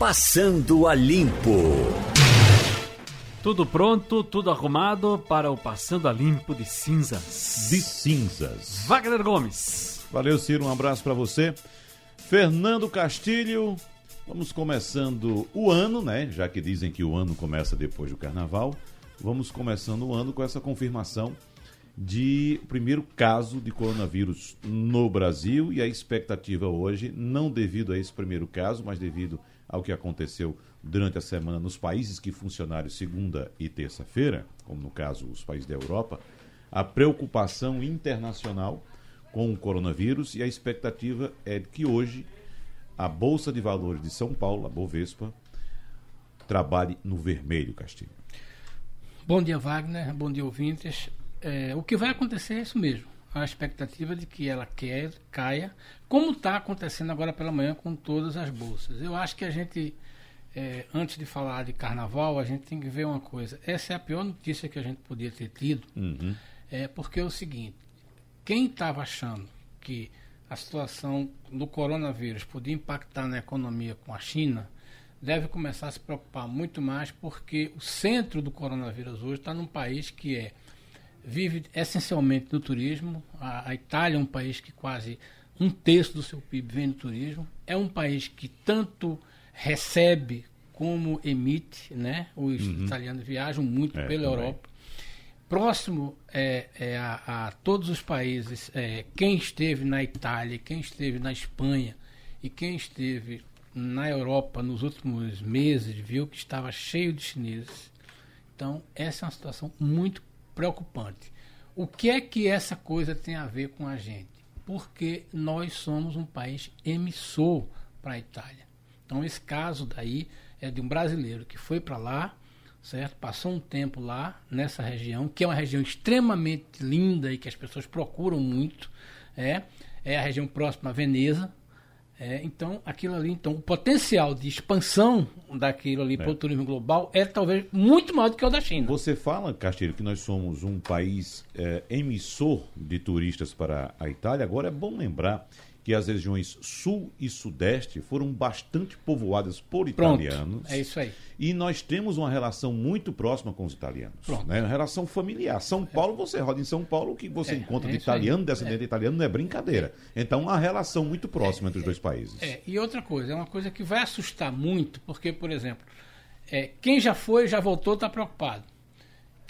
Passando a Limpo. Tudo pronto, tudo arrumado para o Passando a Limpo de Cinzas. De cinzas. Wagner Gomes. Valeu, Ciro. Um abraço para você. Fernando Castilho. Vamos começando o ano, né? Já que dizem que o ano começa depois do carnaval. Vamos começando o ano com essa confirmação de primeiro caso de coronavírus no Brasil e a expectativa hoje, não devido a esse primeiro caso, mas devido ao que aconteceu durante a semana nos países que funcionaram segunda e terça-feira, como no caso os países da Europa, a preocupação internacional com o coronavírus e a expectativa é de que hoje a Bolsa de Valores de São Paulo, a Bovespa, trabalhe no vermelho, Castilho. Bom dia, Wagner. Bom dia, ouvintes. É, o que vai acontecer é isso mesmo. A expectativa de que ela quer, caia, como está acontecendo agora pela manhã com todas as bolsas. Eu acho que a gente, é, antes de falar de carnaval, a gente tem que ver uma coisa. Essa é a pior notícia que a gente podia ter tido, uhum. é porque é o seguinte: quem estava achando que a situação do coronavírus podia impactar na economia com a China, deve começar a se preocupar muito mais, porque o centro do coronavírus hoje está num país que é vive essencialmente do turismo. A, a, Itália é um país que quase um terço do seu PIB vem do turismo. É um país que tanto recebe como emite, né? Os uhum. italianos viajam muito é, pela também. Europa. Próximo é, é a, a, todos os países, é, quem esteve na Itália, quem esteve na Espanha e quem esteve na Europa nos últimos meses viu que estava cheio de chineses. Então, essa é uma situação muito preocupante. O que é que essa coisa tem a ver com a gente? Porque nós somos um país emissor para a Itália. Então, esse caso daí é de um brasileiro que foi para lá, certo? Passou um tempo lá, nessa região, que é uma região extremamente linda e que as pessoas procuram muito. É, é a região próxima a Veneza, é, então, aquilo ali, então, o potencial de expansão daquilo ali é. para o turismo global é talvez muito maior do que o da China. Você fala, Castilho, que nós somos um país é, emissor de turistas para a Itália. Agora é bom lembrar que as regiões sul e sudeste foram bastante povoadas por Pronto, italianos. É isso aí. E nós temos uma relação muito próxima com os italianos. Né? Uma relação familiar. São Paulo, você roda em São Paulo, o que você é, encontra é de italiano, descendente de é. italiano, não é brincadeira. Então, uma relação muito próxima entre os dois países. É, e outra coisa, é uma coisa que vai assustar muito, porque, por exemplo, é, quem já foi, já voltou, está preocupado.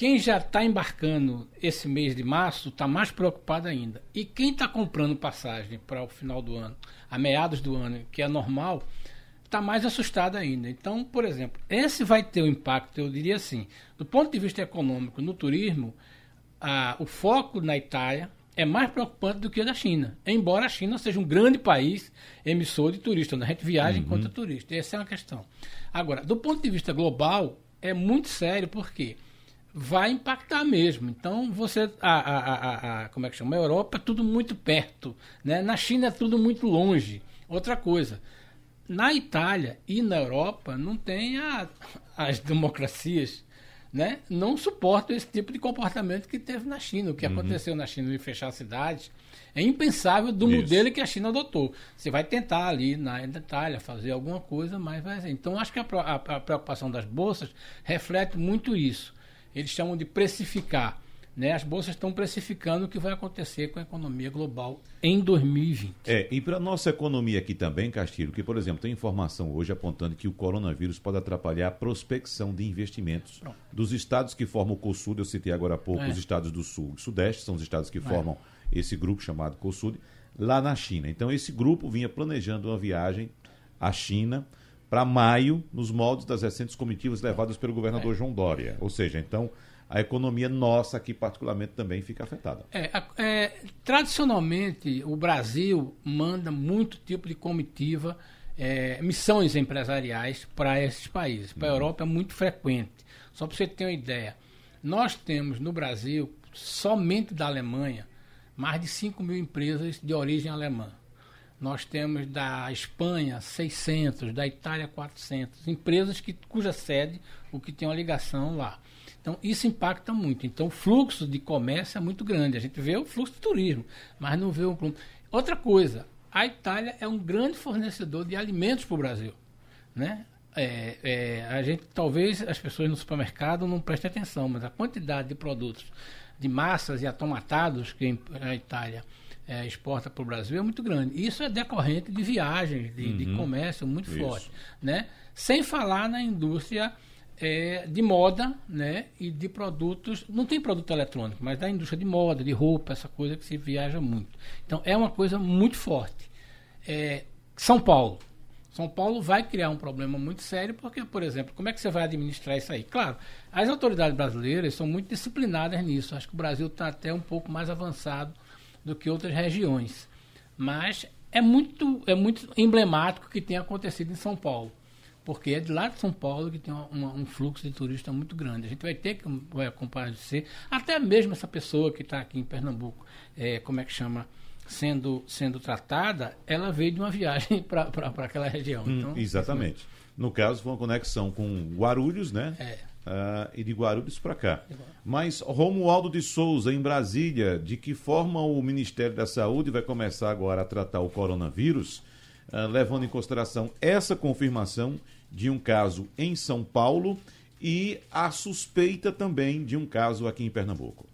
Quem já está embarcando esse mês de março está mais preocupado ainda. E quem está comprando passagem para o final do ano, a meados do ano, que é normal, está mais assustado ainda. Então, por exemplo, esse vai ter um impacto, eu diria assim, do ponto de vista econômico, no turismo, a, o foco na Itália é mais preocupante do que o da China. Embora a China seja um grande país emissor de turistas, né? a gente viaja uhum. enquanto turista. Essa é uma questão. Agora, do ponto de vista global, é muito sério, porque quê? Vai impactar mesmo. Então, você, a, a, a, a, como é que chama? A Europa tudo muito perto, né? Na China é tudo muito longe. Outra coisa, na Itália e na Europa não tem a, as democracias, né? Não suportam esse tipo de comportamento que teve na China. O que uhum. aconteceu na China de fechar cidades é impensável do Isso. modelo que a China adotou. Você vai tentar ali na Itália fazer alguma coisa, mas vai ser. Então, acho que a, a preocupação das bolsas reflete muito isso eles chamam de precificar. Né? As bolsas estão precificando o que vai acontecer com a economia global em 2020. É, e para a nossa economia aqui também, Castilho, que, por exemplo, tem informação hoje apontando que o coronavírus pode atrapalhar a prospecção de investimentos Pronto. dos estados que formam o COSUD, eu citei agora há pouco, é. os estados do Sul e Sudeste, são os estados que é. formam esse grupo chamado COSUD, lá na China. Então, esse grupo vinha planejando uma viagem à China para maio, nos moldes das recentes comitivas levadas pelo governador é. João Dória. Ou seja, então a economia nossa aqui particularmente também fica afetada. É, é, tradicionalmente o Brasil manda muito tipo de comitiva, é, missões empresariais para esses países. Para a uhum. Europa é muito frequente. Só para você ter uma ideia, nós temos no Brasil, somente da Alemanha, mais de 5 mil empresas de origem alemã. Nós temos da Espanha 600, da Itália 400, empresas que, cuja sede, o que tem uma ligação lá. Então, isso impacta muito. Então, o fluxo de comércio é muito grande. A gente vê o fluxo de turismo, mas não vê o. Outra coisa, a Itália é um grande fornecedor de alimentos para o Brasil. Né? é, é, a gente talvez as pessoas no supermercado não prestem atenção, mas a quantidade de produtos de massas e atomatados que a Itália é, exporta para o Brasil é muito grande. Isso é decorrente de viagens, de, uhum. de comércio muito Isso. forte, né? Sem falar na indústria é, de moda, né? E de produtos, não tem produto eletrônico, mas da indústria de moda, de roupa, essa coisa que se viaja muito. Então é uma coisa muito forte. É, São Paulo, são Paulo vai criar um problema muito sério, porque, por exemplo, como é que você vai administrar isso aí? Claro, as autoridades brasileiras são muito disciplinadas nisso. Acho que o Brasil está até um pouco mais avançado do que outras regiões. Mas é muito, é muito emblemático o que tem acontecido em São Paulo. Porque é de lá de São Paulo que tem uma, um fluxo de turista muito grande. A gente vai ter que vai comparecer, até mesmo essa pessoa que está aqui em Pernambuco, é, como é que chama? Sendo, sendo tratada, ela veio de uma viagem para aquela região. Hum, então, exatamente. Assim, no caso, foi uma conexão com Guarulhos, né? É. Uh, e de Guarulhos para cá. Mas Romualdo de Souza, em Brasília, de que forma o Ministério da Saúde vai começar agora a tratar o coronavírus, uh, levando em consideração essa confirmação de um caso em São Paulo e a suspeita também de um caso aqui em Pernambuco?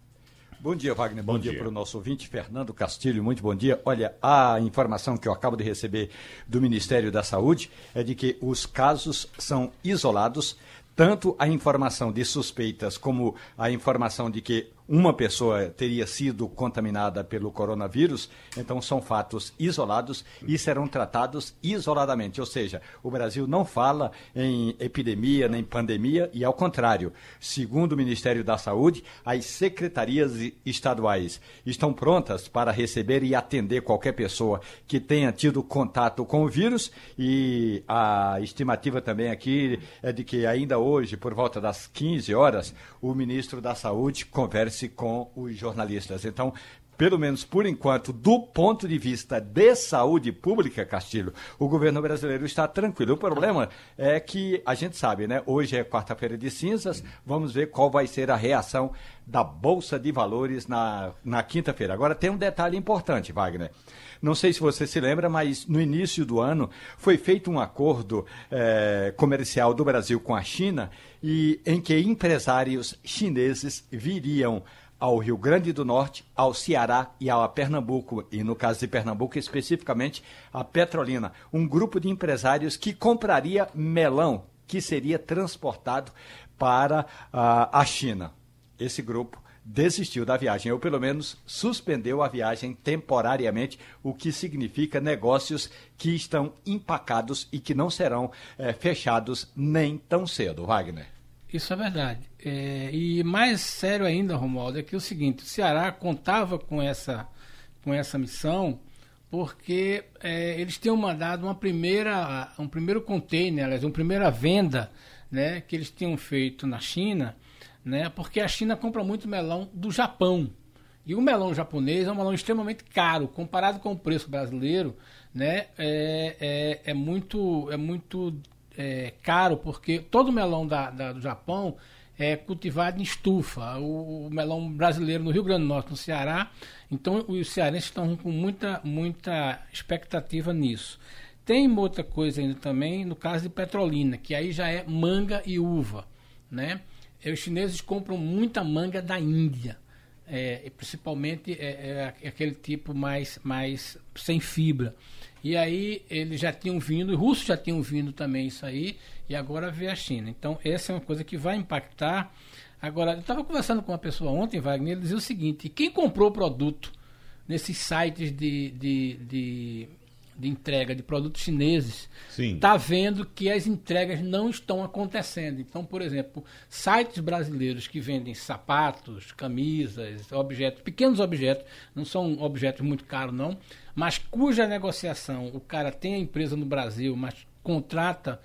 Bom dia, Wagner. Bom, bom dia, dia para o nosso ouvinte, Fernando Castilho. Muito bom dia. Olha, a informação que eu acabo de receber do Ministério da Saúde é de que os casos são isolados, tanto a informação de suspeitas como a informação de que uma pessoa teria sido contaminada pelo coronavírus, então são fatos isolados e serão tratados isoladamente. Ou seja, o Brasil não fala em epidemia nem pandemia e, ao contrário, segundo o Ministério da Saúde, as secretarias estaduais estão prontas para receber e atender qualquer pessoa que tenha tido contato com o vírus e a estimativa também aqui é de que ainda hoje, por volta das 15 horas, o ministro da Saúde converse converse com os jornalistas. Então, pelo menos por enquanto, do ponto de vista de saúde pública, Castilho, o governo brasileiro está tranquilo. O problema é que a gente sabe, né? Hoje é quarta-feira de cinzas, vamos ver qual vai ser a reação da Bolsa de Valores na, na quinta-feira. Agora, tem um detalhe importante, Wagner. Não sei se você se lembra, mas no início do ano foi feito um acordo é, comercial do Brasil com a China e em que empresários chineses viriam ao Rio Grande do Norte, ao Ceará e ao Pernambuco, e no caso de Pernambuco especificamente, a Petrolina, um grupo de empresários que compraria melão que seria transportado para uh, a China. Esse grupo desistiu da viagem, ou pelo menos suspendeu a viagem temporariamente, o que significa negócios que estão empacados e que não serão é, fechados nem tão cedo, Wagner. Isso é verdade. É, e mais sério ainda, Romualdo, é que é o seguinte: o Ceará contava com essa, com essa missão porque é, eles tinham mandado uma primeira, um primeiro container, aliás, uma primeira venda né, que eles tinham feito na China, né, porque a China compra muito melão do Japão. E o melão japonês é um melão extremamente caro, comparado com o preço brasileiro, né, é, é, é muito, é muito é, caro, porque todo melão da, da, do Japão é cultivado em estufa. O, o, melão brasileiro no Rio Grande do Norte, no Ceará. Então, os cearenses estão com muita, muita expectativa nisso. Tem outra coisa ainda também, no caso de Petrolina, que aí já é manga e uva. Né? Os chineses compram muita manga da Índia. É, principalmente é, é, aquele tipo mais, mais sem fibra. E aí eles já tinham vindo, os russos já tinham vindo também isso aí, e agora vê a China. Então, essa é uma coisa que vai impactar. Agora, eu estava conversando com uma pessoa ontem, Wagner, ele dizia o seguinte: quem comprou o produto nesses sites de, de, de de entrega de produtos chineses está vendo que as entregas não estão acontecendo. Então, por exemplo, sites brasileiros que vendem sapatos, camisas, objetos, pequenos objetos, não são objetos muito caros não, mas cuja negociação o cara tem a empresa no Brasil, mas contrata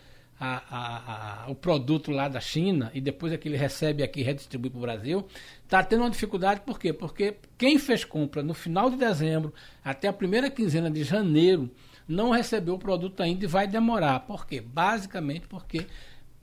a, a, o produto lá da China e depois é que ele recebe aqui e redistribui para o Brasil, está tendo uma dificuldade, por quê? Porque quem fez compra no final de dezembro até a primeira quinzena de janeiro não recebeu o produto ainda e vai demorar. Por quê? Basicamente porque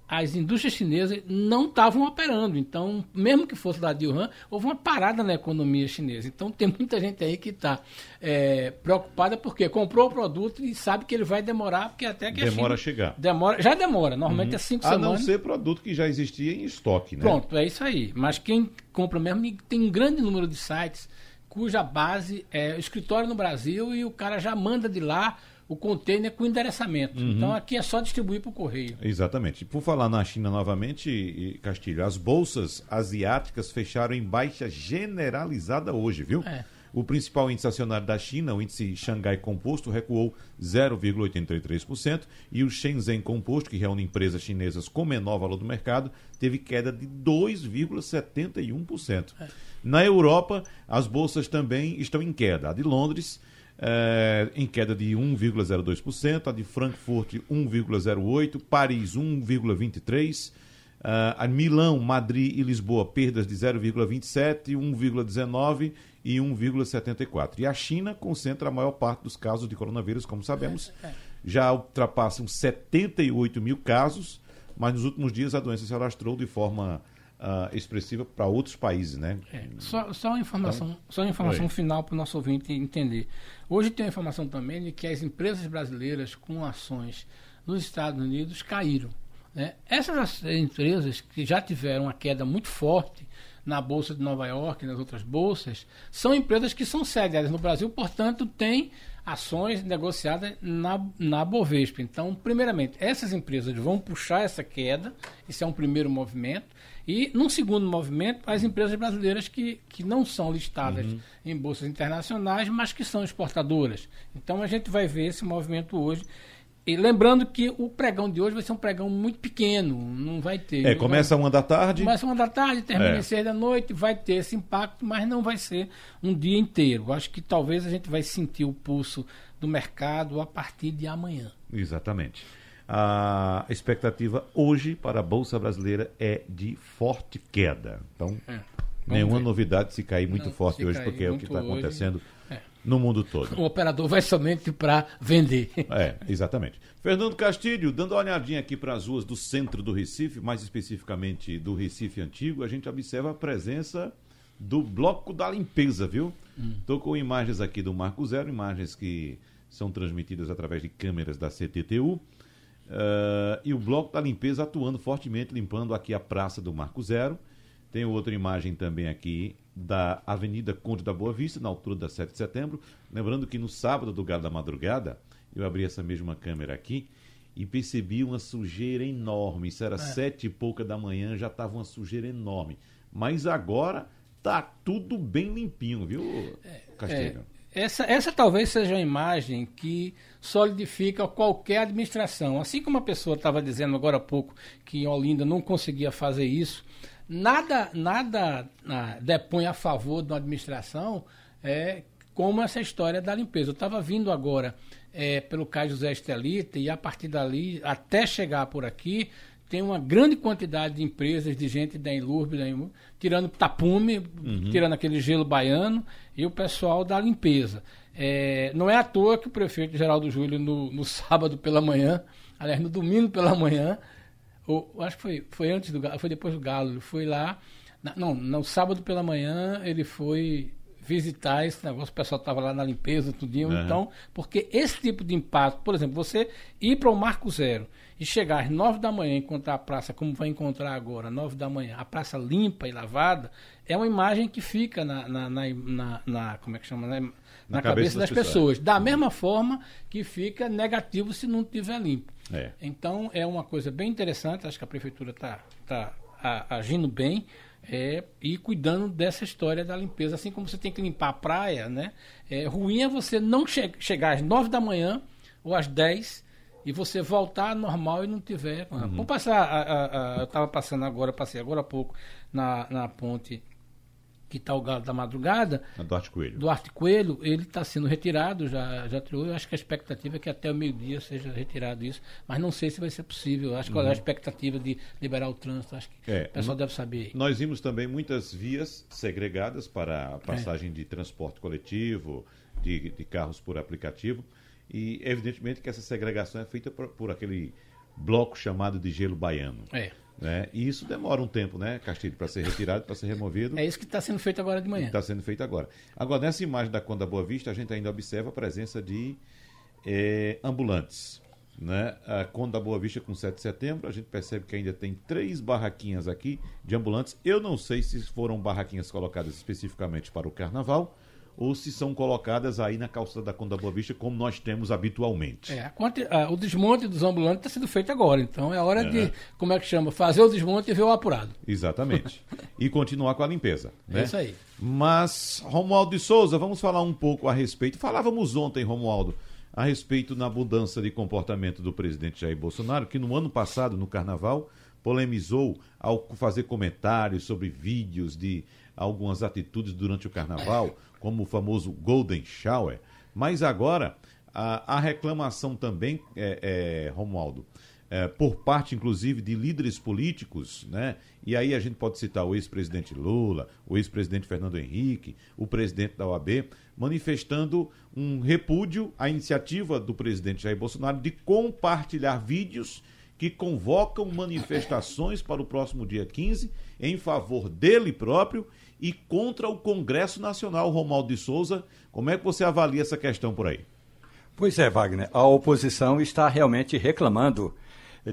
as indústrias chinesas não estavam operando. Então, mesmo que fosse de Wuhan, houve uma parada na economia chinesa. Então, tem muita gente aí que está é, preocupada porque comprou o produto e sabe que ele vai demorar, porque até que demora a, a chegar. Demora, já demora. Normalmente uhum. é cinco a semanas. A não ser produto que já existia em estoque, né? Pronto, é isso aí. Mas quem compra mesmo tem um grande número de sites cuja base é o escritório no Brasil e o cara já manda de lá o container com endereçamento. Uhum. Então aqui é só distribuir para o correio. Exatamente. Por falar na China novamente, Castilho, as bolsas asiáticas fecharam em baixa generalizada hoje, viu? É. O principal índice acionário da China, o índice Xangai Composto, recuou 0,83% e o Shenzhen Composto, que reúne empresas chinesas com menor valor do mercado, teve queda de 2,71%. É. Na Europa, as bolsas também estão em queda. A de Londres é, em queda de 1,02%, a de Frankfurt 1,08%, Paris 1,23%, uh, a Milão, Madrid e Lisboa perdas de 0,27%, 1,19% e 1,74%. E a China concentra a maior parte dos casos de coronavírus, como sabemos, é, é. já ultrapassam 78 mil casos, mas nos últimos dias a doença se alastrou de forma uh, expressiva para outros países, né? É, só, só uma informação, então, só uma informação final para o nosso ouvinte entender. Hoje tem a informação também de que as empresas brasileiras com ações nos Estados Unidos caíram. Né? Essas empresas que já tiveram uma queda muito forte na Bolsa de Nova York e nas outras bolsas, são empresas que são sediadas no Brasil, portanto, têm ações negociadas na, na Bovespa. Então, primeiramente, essas empresas vão puxar essa queda, isso é um primeiro movimento. E, num segundo movimento, as empresas brasileiras que, que não são listadas uhum. em bolsas internacionais, mas que são exportadoras. Então, a gente vai ver esse movimento hoje. E lembrando que o pregão de hoje vai ser um pregão muito pequeno, não vai ter. É, começa vai, uma da tarde. Começa uma da tarde, termina é. seis da noite, vai ter esse impacto, mas não vai ser um dia inteiro. Acho que talvez a gente vai sentir o pulso do mercado a partir de amanhã. Exatamente. A expectativa hoje para a Bolsa Brasileira é de forte queda. Então, é. nenhuma ver. novidade se cair muito não, forte hoje, porque é o que está acontecendo é. no mundo todo. O operador vai somente para vender. É, exatamente. Fernando Castilho, dando uma olhadinha aqui para as ruas do centro do Recife, mais especificamente do Recife Antigo, a gente observa a presença do Bloco da Limpeza, viu? Estou hum. com imagens aqui do Marco Zero, imagens que são transmitidas através de câmeras da CTTU. Uh, e o Bloco da Limpeza atuando fortemente, limpando aqui a Praça do Marco Zero. Tem outra imagem também aqui da Avenida Conde da Boa Vista, na altura da 7 de setembro. Lembrando que no sábado do Gado da Madrugada, eu abri essa mesma câmera aqui e percebi uma sujeira enorme. Isso era é. sete e pouca da manhã, já estava uma sujeira enorme. Mas agora tá tudo bem limpinho, viu, é, Castilho? É, essa, essa talvez seja a imagem que solidifica qualquer administração. Assim como a pessoa estava dizendo agora há pouco que Olinda não conseguia fazer isso, nada, nada ah, depõe a favor de uma administração é, como essa história da limpeza. Eu estava vindo agora é, pelo Cais José Estelita e a partir dali, até chegar por aqui, tem uma grande quantidade de empresas, de gente da Enlurb, da Enlurb tirando tapume, uhum. tirando aquele gelo baiano e o pessoal da limpeza. É, não é à toa que o prefeito Geraldo Júlio, no, no sábado pela manhã, aliás, no domingo pela manhã, ou, acho que foi, foi antes do foi depois do Galo, ele foi lá, na, não, no sábado pela manhã ele foi visitar esse negócio, o pessoal estava lá na limpeza, tudinho, uhum. então, porque esse tipo de impacto, por exemplo, você ir para o Marco Zero, e chegar às nove da manhã e encontrar a praça como vai encontrar agora, nove da manhã, a praça limpa e lavada, é uma imagem que fica na, na, na, na, na como é que chama, na, na cabeça, das, das pessoas. pessoas. Da mesma forma que fica negativo se não tiver limpo. É. Então é uma coisa bem interessante, acho que a prefeitura está tá, agindo bem. É, e cuidando dessa história da limpeza, assim como você tem que limpar a praia, né? É ruim é você não che chegar às nove da manhã ou às dez e você voltar normal e não tiver. Uhum. Vamos passar. A, a, a, eu estava passando agora, passei agora há pouco na, na ponte que está o galo da madrugada. Duarte Coelho. Duarte Coelho, ele está sendo retirado, já, já tirou. Eu acho que a expectativa é que até o meio-dia seja retirado isso, mas não sei se vai ser possível. Acho que uhum. é a expectativa de liberar o trânsito. Acho que é, o pessoal deve saber. Nós vimos também muitas vias segregadas para a passagem é. de transporte coletivo, de, de carros por aplicativo. E evidentemente que essa segregação é feita por, por aquele bloco chamado de gelo baiano. É. Né? E isso demora um tempo, né, Castilho, para ser retirado, para ser removido. É isso que está sendo feito agora de manhã. Está sendo feito agora. Agora, nessa imagem da Conda Boa Vista, a gente ainda observa a presença de é, ambulantes. Né? A Conda Boa Vista, com 7 de setembro, a gente percebe que ainda tem três barraquinhas aqui de ambulantes. Eu não sei se foram barraquinhas colocadas especificamente para o carnaval ou se são colocadas aí na calçada da Conda Boa Vista, como nós temos habitualmente. É, a, o desmonte dos ambulantes está sendo feito agora, então é hora é. de, como é que chama, fazer o desmonte e ver o apurado. Exatamente. e continuar com a limpeza. Né? É isso aí. Mas, Romualdo de Souza, vamos falar um pouco a respeito. Falávamos ontem, Romualdo, a respeito na mudança de comportamento do presidente Jair Bolsonaro, que no ano passado, no Carnaval, polemizou ao fazer comentários sobre vídeos de algumas atitudes durante o Carnaval como o famoso Golden Shower, mas agora a, a reclamação também, é, é, Romualdo, é, por parte inclusive de líderes políticos, né? E aí a gente pode citar o ex-presidente Lula, o ex-presidente Fernando Henrique, o presidente da OAB, manifestando um repúdio à iniciativa do presidente Jair Bolsonaro de compartilhar vídeos que convocam manifestações para o próximo dia 15 em favor dele próprio e contra o Congresso Nacional, Romualdo de Souza. Como é que você avalia essa questão por aí? Pois é, Wagner. A oposição está realmente reclamando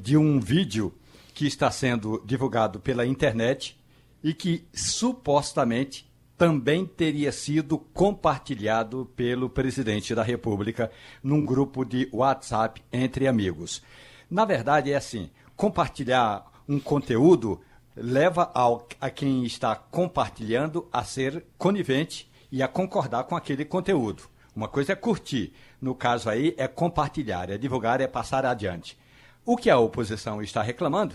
de um vídeo que está sendo divulgado pela internet e que supostamente também teria sido compartilhado pelo presidente da República num grupo de WhatsApp entre amigos. Na verdade, é assim: compartilhar um conteúdo leva ao, a quem está compartilhando a ser conivente e a concordar com aquele conteúdo. Uma coisa é curtir, no caso aí é compartilhar, é divulgar, é passar adiante. O que a oposição está reclamando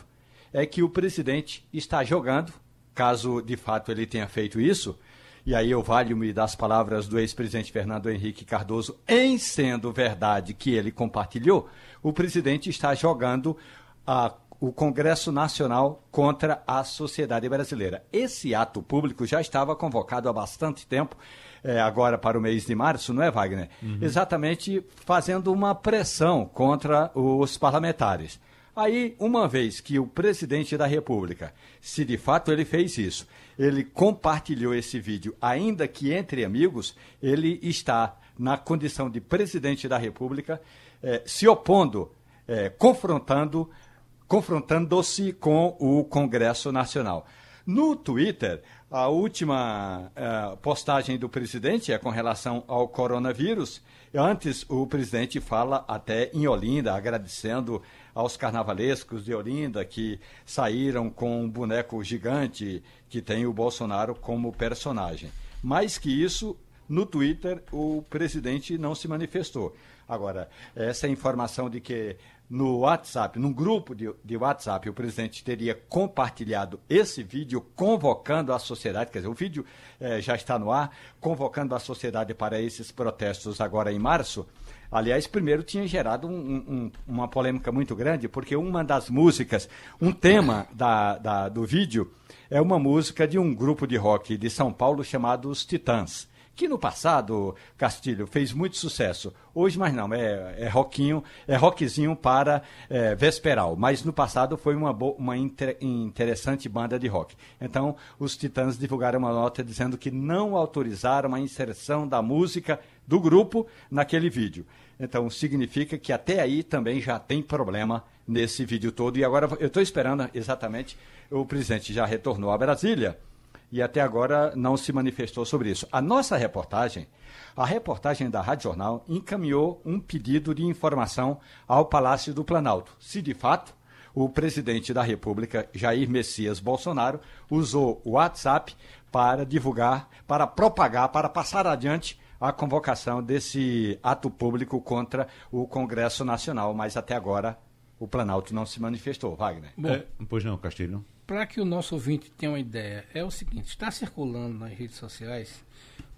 é que o presidente está jogando, caso de fato ele tenha feito isso, e aí eu valho-me das palavras do ex-presidente Fernando Henrique Cardoso, em sendo verdade que ele compartilhou, o presidente está jogando a o Congresso Nacional contra a sociedade brasileira. Esse ato público já estava convocado há bastante tempo, é, agora para o mês de março, não é, Wagner? Uhum. Exatamente fazendo uma pressão contra os parlamentares. Aí, uma vez que o presidente da República, se de fato ele fez isso, ele compartilhou esse vídeo, ainda que entre amigos, ele está na condição de presidente da República, eh, se opondo, eh, confrontando confrontando-se com o Congresso Nacional. No Twitter, a última uh, postagem do presidente é com relação ao coronavírus. Antes, o presidente fala até em Olinda, agradecendo aos carnavalescos de Olinda que saíram com um boneco gigante que tem o Bolsonaro como personagem. Mais que isso, no Twitter, o presidente não se manifestou. Agora, essa informação de que no WhatsApp, num grupo de, de WhatsApp, o presidente teria compartilhado esse vídeo convocando a sociedade, quer dizer, o vídeo eh, já está no ar, convocando a sociedade para esses protestos agora em março. Aliás, primeiro tinha gerado um, um, uma polêmica muito grande, porque uma das músicas, um tema da, da, do vídeo, é uma música de um grupo de rock de São Paulo chamado Os Titãs que no passado, Castilho, fez muito sucesso. Hoje, mas não, é, é rockinho, é rockzinho para é, vesperal. Mas no passado foi uma, uma inter, interessante banda de rock. Então, os Titãs divulgaram uma nota dizendo que não autorizaram a inserção da música do grupo naquele vídeo. Então, significa que até aí também já tem problema nesse vídeo todo. E agora eu estou esperando exatamente, o presidente já retornou a Brasília e até agora não se manifestou sobre isso. A nossa reportagem, a reportagem da Rádio Jornal, encaminhou um pedido de informação ao Palácio do Planalto. Se de fato o presidente da República, Jair Messias Bolsonaro, usou o WhatsApp para divulgar, para propagar, para passar adiante a convocação desse ato público contra o Congresso Nacional, mas até agora o Planalto não se manifestou, Wagner. Bom, é, pois não, Castilho para que o nosso ouvinte tenha uma ideia, é o seguinte: está circulando nas redes sociais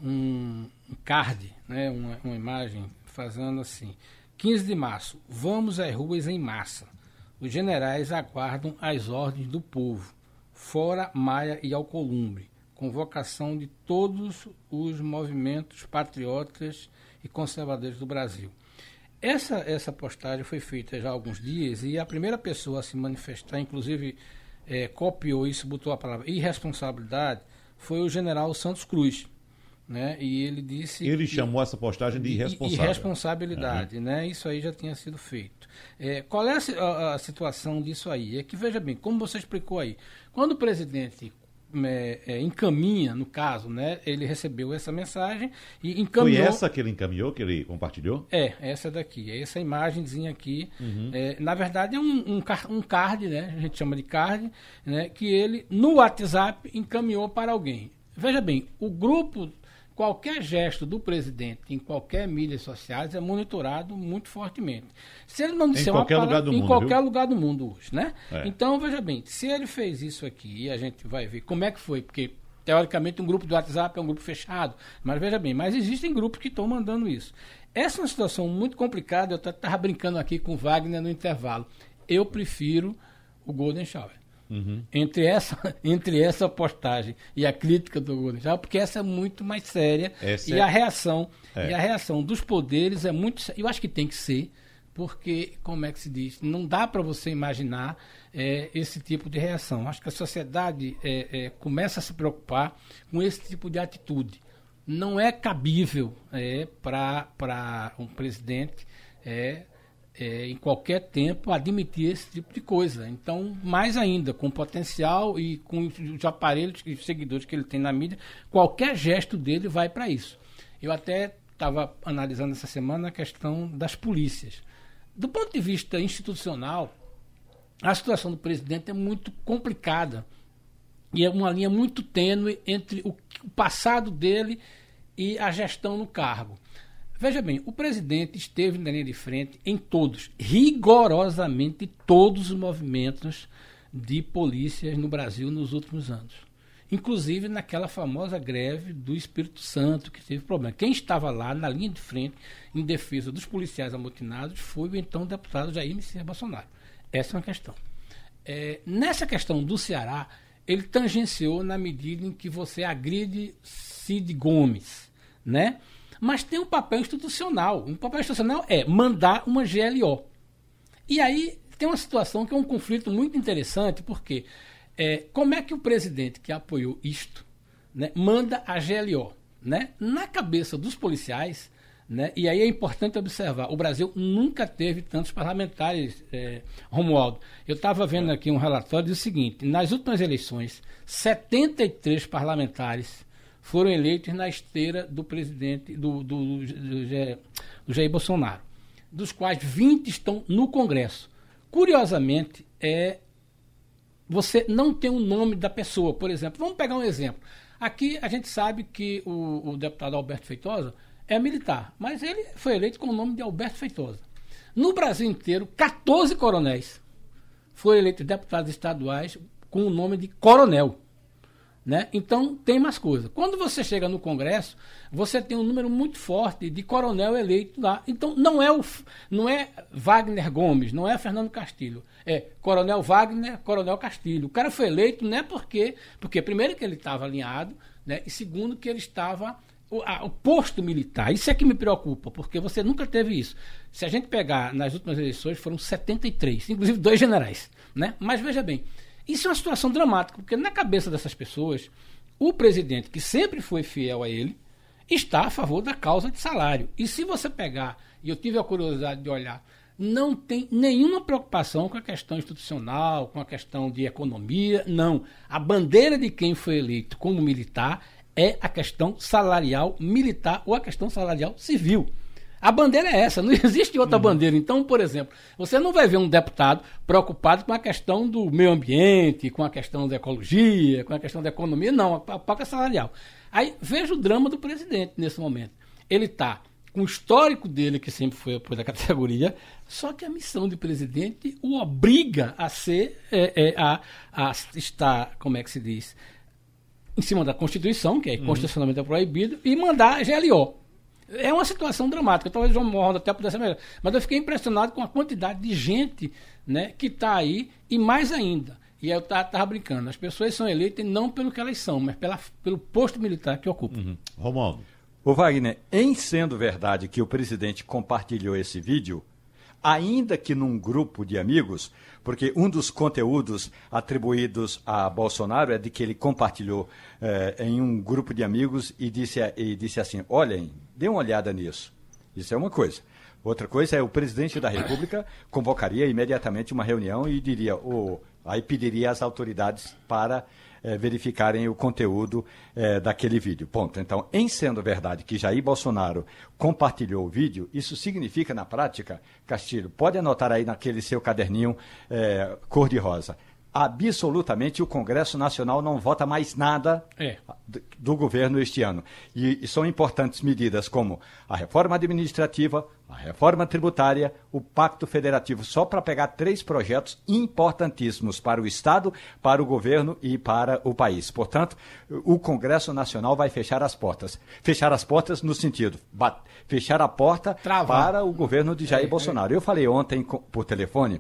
um, card, né, uma, uma, imagem fazendo assim: 15 de março, vamos às ruas em massa. Os generais aguardam as ordens do povo, fora Maia e Alcolumbre. Convocação de todos os movimentos patriotas e conservadores do Brasil. Essa, essa postagem foi feita já há alguns dias e a primeira pessoa a se manifestar, inclusive é, copiou isso, botou a palavra irresponsabilidade, foi o general Santos Cruz. Né? E ele disse. Ele chamou essa postagem de irresponsável. Irresponsabilidade, uhum. né? Isso aí já tinha sido feito. É, qual é a, a, a, situação disso aí? É que, veja bem, como você explicou aí, quando o presidente é, é, encaminha, no caso, né? Ele recebeu essa mensagem e encaminhou. Foi essa que ele encaminhou, que ele compartilhou? É, essa daqui. É essa imagenzinha aqui. Uhum. É, na verdade, é um, um, um, card, né? A gente chama de card, né? Que ele, no WhatsApp, encaminhou para alguém. Veja bem, o grupo qualquer gesto do presidente em qualquer mídias sociais é monitorado muito fortemente. Se ele não disser em qualquer uma palavra, lugar do em mundo, qualquer viu? lugar do mundo hoje, né? É. Então veja bem, se ele fez isso aqui e a gente vai ver como é que foi, porque teoricamente um grupo do WhatsApp é um grupo fechado, mas veja bem, mas existem grupos que estão mandando isso. Essa é uma situação muito complicada. Eu estava brincando aqui com o Wagner no intervalo. Eu prefiro o Golden Shower. Uhum. Entre, essa, entre essa postagem e a crítica do Golden Shower, porque essa é muito mais séria essa e é... a reação É. e a reação dos poderes é muito eu acho que tem que ser porque como é que se diz não dá para você imaginar é, esse tipo de reação acho que a sociedade é, é, começa a se preocupar com esse tipo de atitude não é cabível é, para um presidente é, é, em qualquer tempo admitir esse tipo de coisa. Então, mais ainda, com o potencial e com os aparelhos e seguidores que ele tem na mídia, qualquer gesto dele vai para isso. Eu até estava analisando essa semana a questão das polícias. Do ponto de vista institucional, a situação do presidente é muito complicada. E é uma linha muito tênue entre o, o passado dele e a gestão no cargo. Veja bem, o presidente esteve na linha de frente em todos, rigorosamente todos os movimentos de polícias no Brasil nos últimos anos. Inclusive naquela famosa greve do Espírito Santo, que teve problema. Quem estava lá na linha de frente em defesa dos policiais amotinados foi o então deputado Jair Messias Bolsonaro. Essa é uma questão. É, nessa questão do Ceará, ele tangenciou na medida em que você agride Cid Gomes, né? Mas tem um papel institucional. Um papel institucional é mandar uma GLO. E aí tem uma situação que é um conflito muito interessante, porque é, como é que o presidente que apoiou isto né, manda a GLO? Né? Na cabeça dos policiais, né, e aí é importante observar, o Brasil nunca teve tantos parlamentares, é, Romualdo. Eu estava vendo aqui um relatório do seguinte, nas últimas eleições, 73 parlamentares foram eleitos na esteira do presidente, do, do, do, Jair- do Jair Bolsonaro, dos quais 20 estão no Congresso. Curiosamente, é, você não tem o nome da pessoa, por exemplo. Vamos pegar um exemplo. Aqui a gente sabe que o, o deputado Alberto Feitosa é militar, mas ele foi eleito com o nome de Alberto Feitosa. No Brasil inteiro, 14 coronéis foram eleitos deputados estaduais com o nome de coronel. Né? Então tem mais coisa. Quando você chega no Congresso, você tem um número muito forte de coronel eleito lá. Então não é o não é Wagner Gomes, não é Fernando Castilho, é Coronel Wagner, Coronel Castilho. O cara foi eleito não é porque porque primeiro que ele estava alinhado, né? E segundo que ele estava o, a- o posto militar. Isso é que me preocupa, porque você nunca teve isso. Se a gente pegar nas últimas eleições foram 73, inclusive dois generais, né? Mas veja bem, isso é uma situação dramática, porque na cabeça dessas pessoas, o presidente, que sempre foi fiel a ele, está a favor da causa de salário. E se você pegar, e eu tive a curiosidade de olhar, não tem nenhuma preocupação com a questão institucional, com a questão de economia, não. A bandeira de quem foi eleito como militar é a questão salarial militar ou a questão salarial civil. A bandeira é essa, não existe outra bandeira. Então, por exemplo, você não vai ver um deputado preocupado com a questão do meio ambiente, com a questão da ecologia, com a questão da economia, não, a pauta salarial. Aí veja o drama do presidente nesse momento. Ele está com o histórico dele, que sempre foi apoio da categoria, só que a missão de presidente o obriga a ser, é, é, a, a estar, como é que se diz, em cima da Constituição, que é constitucionalmente é proibido, e mandar GLO. É uma situação dramática. Talvez o João Morro até pudesse ser melhor. Mas eu fiquei impressionado com a quantidade de gente né, que está aí, e mais ainda. E eu estava brincando, as pessoas são eleitas não pelo que elas são, mas pela, pelo posto militar que ocupam. Uhum. Romualdo. O Wagner, em sendo verdade que o presidente compartilhou esse vídeo, ainda que num grupo de amigos, porque um dos conteúdos atribuídos a Bolsonaro é de que ele compartilhou eh, em um grupo de amigos e disse, e disse assim: olhem, dê uma olhada nisso. Isso é uma coisa. Outra coisa é o presidente da República convocaria imediatamente uma reunião e diria, ou aí pediria às autoridades para é, verificarem o conteúdo é, daquele vídeo. Ponto. Então, em sendo verdade que Jair Bolsonaro compartilhou o vídeo, isso significa na prática, Castilho, pode anotar aí naquele seu caderninho é, cor-de-rosa absolutamente o Congresso Nacional não vota mais nada é. do, do, governo este ano. E, e, são importantes medidas como a reforma administrativa, a reforma tributária, o Pacto Federativo, só para pegar três projetos importantíssimos para o Estado, para o governo e para o país. Portanto, o Congresso Nacional vai fechar as portas. Fechar as portas no sentido, fechar a porta para o governo de Jair é, é. Bolsonaro. Eu falei ontem por telefone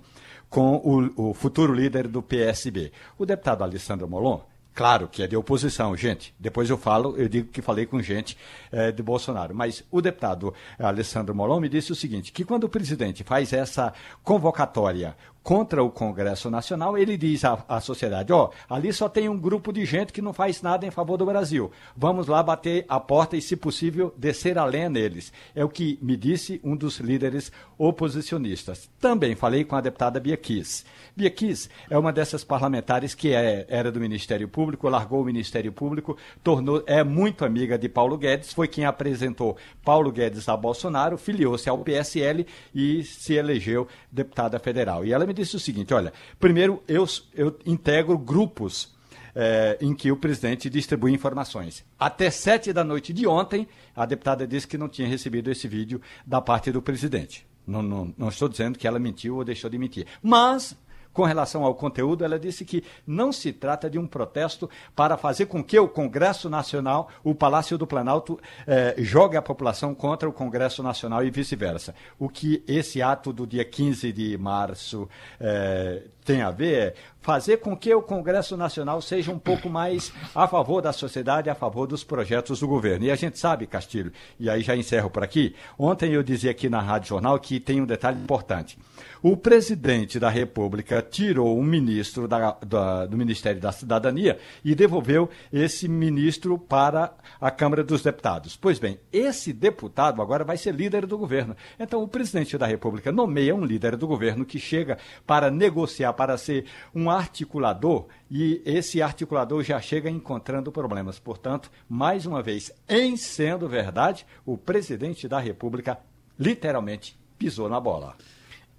com o, o futuro líder do PSB. O deputado Alessandro Molon, Claro que é de oposição, gente. Depois eu falo, eu digo que falei com gente é, de Bolsonaro. Mas o deputado Alessandro Molon me disse o seguinte: que quando o presidente faz essa convocatória contra o Congresso Nacional, ele diz à, à sociedade: ó, oh, ali só tem um grupo de gente que não faz nada em favor do Brasil. Vamos lá bater a porta e, se possível, descer a lenha neles. É o que me disse um dos líderes oposicionistas. Também falei com a deputada Bia Kiss. Bia Kiss é uma dessas parlamentares que é, era do Ministério Público, largou o Ministério Público, tornou, é muito amiga de Paulo Guedes, foi quem apresentou Paulo Guedes a Bolsonaro, filiou-se ao PSL e se elegeu deputada federal. E ela me me disse o seguinte: olha, primeiro eu, eu integro grupos é, em que o presidente distribui informações. Até sete da noite de ontem, a deputada disse que não tinha recebido esse vídeo da parte do presidente. Não, não, não estou dizendo que ela mentiu ou deixou de mentir. Mas com relação ao conteúdo, ela disse que não se trata de um protesto para fazer com que o Congresso Nacional, o Palácio do Planalto, eh, jogue a população contra o Congresso Nacional e vice-versa. O que esse ato do dia 15 de março eh, tem a ver é fazer com que o Congresso Nacional seja um pouco mais a favor da sociedade, a favor dos projetos do governo. E a gente sabe, Castilho, e aí já encerro por aqui, ontem eu dizia aqui na Rádio Jornal que tem um detalhe importante. O presidente da República tirou um ministro da, da, do Ministério da Cidadania e devolveu esse ministro para a Câmara dos Deputados. Pois bem, esse deputado agora vai ser líder do governo. Então, o presidente da República nomeia um líder do governo que chega para negociar, para ser um articulador, e esse articulador já chega encontrando problemas. Portanto, mais uma vez, em sendo verdade, o presidente da República literalmente pisou na bola.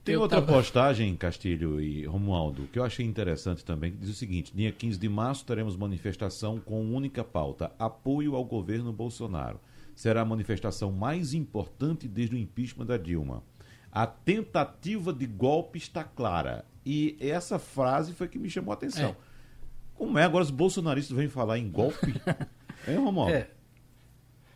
Tem outra tava... postagem, Castilho e Romualdo, que eu achei interessante também, que diz o seguinte: dia 15 de março teremos manifestação com única pauta: apoio ao governo Bolsonaro. Será a manifestação mais importante desde o impeachment da Dilma. A tentativa de golpe está clara. E essa frase foi que me chamou a atenção. É. Como é agora os bolsonaristas vêm falar em golpe? hein, Romualdo? É.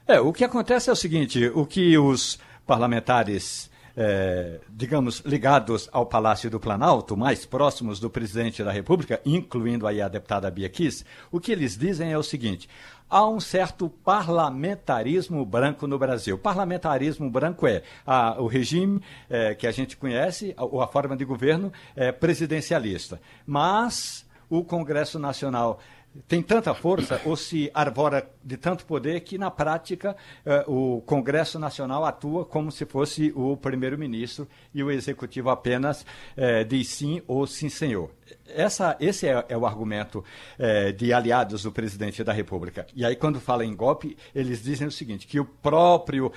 é, o que acontece é o seguinte: o que os parlamentares é, digamos, ligados ao Palácio do Planalto, mais próximos do presidente da República, incluindo aí a deputada Bia Kiss, o que eles dizem é o seguinte: há um certo parlamentarismo branco no Brasil. Parlamentarismo branco é a, o regime é, que a gente conhece, ou a, a forma de governo é presidencialista. Mas o Congresso Nacional tem tanta força ou se arvora de tanto poder que, na prática, eh, o Congresso Nacional atua como se fosse o primeiro-ministro e o executivo apenas eh, diz sim ou sim, senhor. Essa, esse é, é o argumento eh, de aliados do presidente da República. E aí, quando fala em golpe, eles dizem o seguinte: que o próprio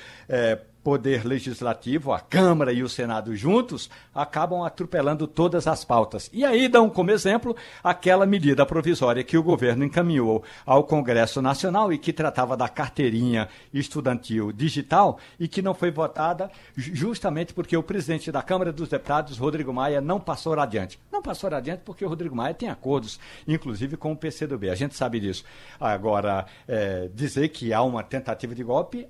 Poder Legislativo, a Câmara e o Senado juntos, acabam atropelando todas as pautas. E aí dão como exemplo aquela medida provisória que o governo encaminhou ao Congresso Nacional e que tratava da carteirinha estudantil digital e que não foi votada justamente porque o presidente da Câmara dos Deputados, Rodrigo Maia, não passou adiante. Não passou adiante porque o Rodrigo Maia tem acordos, inclusive com o PCdoB. A gente sabe disso. Agora, é, dizer que há uma tentativa de golpe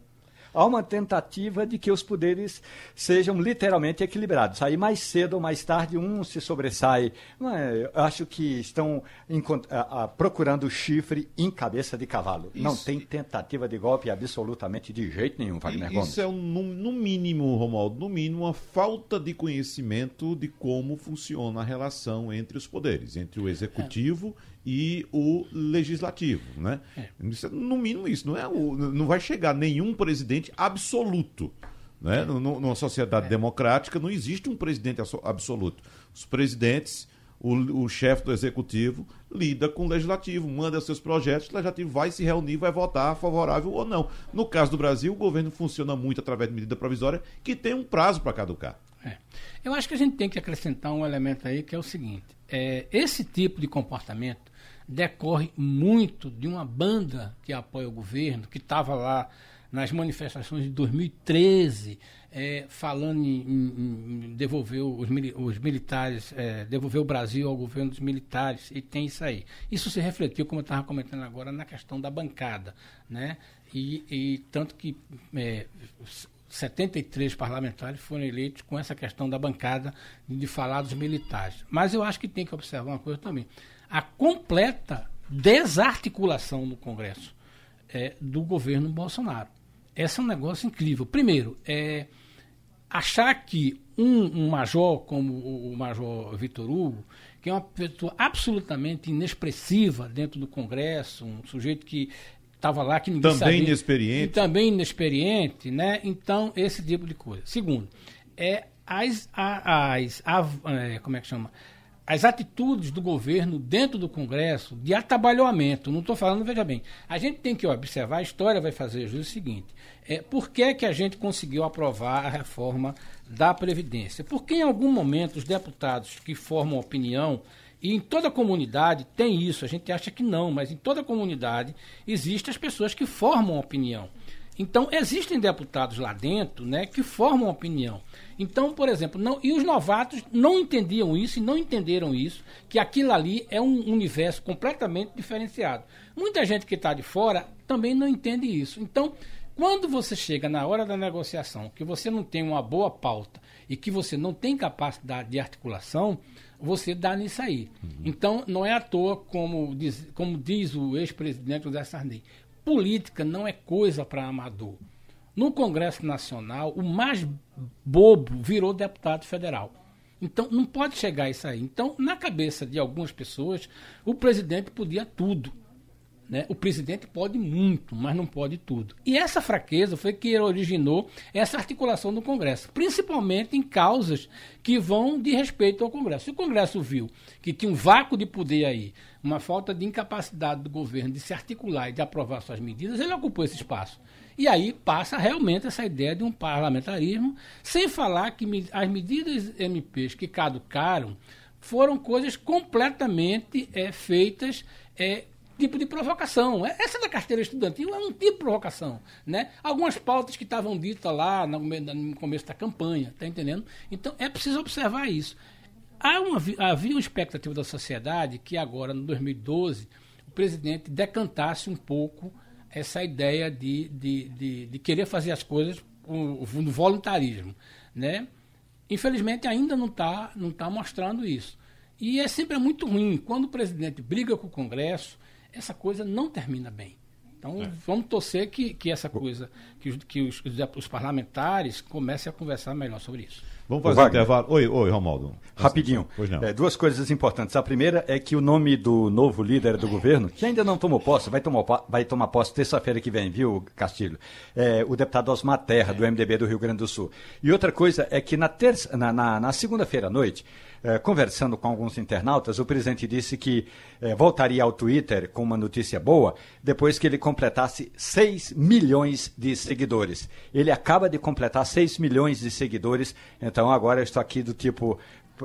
há uma tentativa de que os poderes sejam literalmente equilibrados. Aí mais cedo ou mais tarde um se sobressai. É, acho que estão a, a, procurando chifre em cabeça de cavalo. Isso. Não tem tentativa de golpe absolutamente de jeito nenhum, Wagner Isso Gomes. Isso é, um, no, no mínimo, Romualdo, no mínimo, uma falta de conhecimento de como funciona a relação entre os poderes, entre o executivo é e o legislativo, né? É. No mínimo isso, não é o, não vai chegar nenhum presidente absoluto, né? É. Numa sociedade é. democrática não existe um presidente absoluto. Os presidentes, o, o chefe do executivo lida com o legislativo, manda seus projetos, o legislativo vai se reunir, vai votar favorável ou não. No caso do Brasil, o governo funciona muito através de medida provisória que tem um prazo para caducar. É. Eu acho que a gente tem que acrescentar um elemento aí que é o seguinte: é, esse tipo de comportamento decorre muito de uma banda que apoia o governo, que estava lá nas manifestações de 2013, é, falando em, em, em, devolver os, os militares, é, devolver o Brasil ao governo dos militares, e tem isso aí. Isso se refletiu, como eu estava comentando agora, na questão da bancada, né? E, e tanto que é, 73 parlamentares foram eleitos com essa questão da bancada de falar dos militares. Mas eu acho que tem que observar uma coisa também a completa desarticulação no Congresso é, do governo Bolsonaro. Esse é um negócio incrível. Primeiro, é, achar que um, um major como o, Major Vitor Hugo, que é uma pessoa absolutamente inexpressiva dentro do Congresso, um sujeito que estava lá que ninguém também sabia, inexperiente, também inexperiente, né? Então esse tipo de coisa. Segundo, é as, as, as, as é, como é que chama? As atitudes do governo dentro do Congresso de atabalhoamento. Não estou falando, veja bem, a gente tem que observar, a história vai fazer o seguinte: é, por que, é que a gente conseguiu aprovar a reforma da Previdência? Porque em algum momento os deputados que formam opinião, e em toda comunidade tem isso, a gente acha que não, mas em toda comunidade existem as pessoas que formam opinião. Então, existem deputados lá dentro né, que formam opinião. Então, por exemplo, não, e os novatos não entendiam isso e não entenderam isso, que aquilo ali é um universo completamente diferenciado. Muita gente que está de fora também não entende isso. Então, quando você chega na hora da negociação, que você não tem uma boa pauta e que você não tem capacidade de articulação, você dá nisso aí. Uhum. Então, não é à toa, como diz, como diz o ex-presidente José Sarney, política não é coisa para amador. No Congresso Nacional, o mais bobo virou deputado federal. Então, não pode chegar isso aí. Então, na cabeça de algumas pessoas, o presidente podia tudo. Né? O presidente pode muito, mas não pode tudo. E essa fraqueza foi que originou essa articulação do Congresso, principalmente em causas que vão de respeito ao Congresso. Se o Congresso viu que tinha um vácuo de poder aí, uma falta de incapacidade do governo de se articular e de aprovar suas medidas, ele ocupou esse espaço. E aí passa realmente essa ideia de um parlamentarismo, sem falar que as medidas MPs que caducaram foram coisas completamente é, feitas é, tipo de provocação. É, essa da carteira estudantil é um tipo de provocação. Né? Algumas pautas que estavam ditas lá no, começo da campanha, tá entendendo? Então é preciso observar isso. Há uma, havia uma expectativa da sociedade que agora, no 2012, o presidente decantasse um pouco essa ideia de, de, de, de querer fazer as coisas no voluntarismo. Né? Infelizmente, ainda não está não tá mostrando isso. E é sempre muito ruim. Quando o presidente briga com o Congresso, essa coisa não termina bem. Então, é. vamos torcer que, que essa coisa, que, que os, os, parlamentares comecem a conversar melhor sobre isso. Vamos fazer um intervalo. Oi, oi, Romaldo. Rapidinho. É, duas coisas importantes. A primeira é que o nome do novo líder do governo, que ainda não tomou posse, vai tomar, vai tomar posse terça-feira que vem, viu, Castilho? É o deputado Osmar Terra, do MDB do Rio Grande do Sul. E outra coisa é que na, terça, na, na, na segunda-feira à noite, é, conversando com alguns internautas, o presidente disse que é, voltaria ao Twitter com uma notícia boa depois que ele completasse 6 milhões de seguidores. Ele acaba de completar 6 milhões de seguidores, então agora eu estou aqui do tipo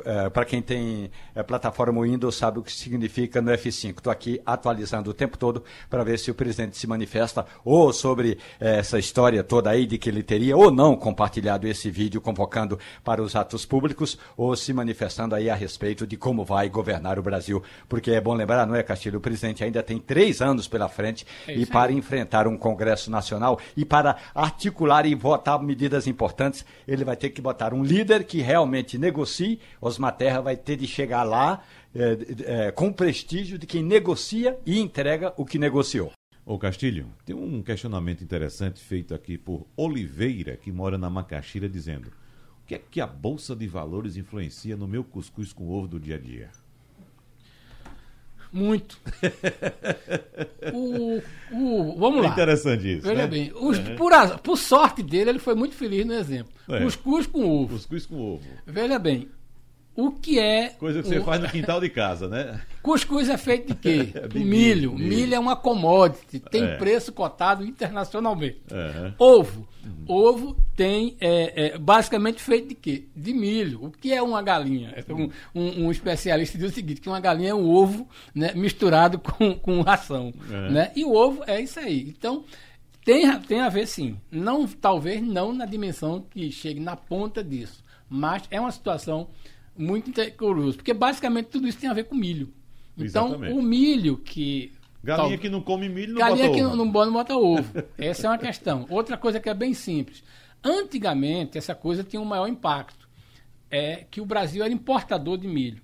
é, para quem tem é, plataforma Windows sabe o que significa no F5. Estou aqui atualizando o tempo todo para ver se o presidente se manifesta ou sobre é, essa história toda aí de que ele teria ou não compartilhado esse vídeo convocando para os atos públicos ou se manifestando aí a respeito de como vai governar o Brasil. Porque é bom lembrar, não é, Castilho? O presidente ainda tem três anos pela frente é e para enfrentar um Congresso Nacional e para articular e votar medidas importantes, ele vai ter que botar um líder que realmente negocie. Osmar Terra vai ter de chegar lá é, é, com prestígio de quem negocia e entrega o que negociou. Ô Castilho, tem um questionamento interessante feito aqui por Oliveira, que mora na Macaxeira, dizendo: O que é que a Bolsa de Valores influencia no meu cuscuz com ovo do dia a dia? Muito. o, o, vamos lá. É interessante isso. Veja né? bem, os, uhum. por, por, sorte dele, ele foi muito feliz no exemplo. É. Cuscuz com ovo. Cuscuz com ovo. Veja bem, o que é. Coisa que você faz no quintal de casa, né? Cuscuz é feito de quê? É de milho. milho. milho. é uma commodity, tem é. preço cotado internacionalmente. Uhum. Ovo. Uhum. Ovo tem é, é, basicamente feito de quê? De milho. O que é uma galinha? Um, um, um, especialista diz o seguinte: que uma galinha é um ovo né, misturado com, com ração. É. Né? E o ovo é isso aí. Então, tem, tem a ver sim. Não, talvez não na dimensão que chegue na ponta disso. Mas é uma situação muito curioso, porque basicamente tudo isso tem a ver com milho. Então, Exatamente. o milho que. Galinha tal, que não come milho não galinha bota que ovo. não, não bota ovo. Essa é uma questão. Outra coisa que é bem simples. Antigamente, essa coisa tinha um maior impacto. É que o Brasil era importador de milho.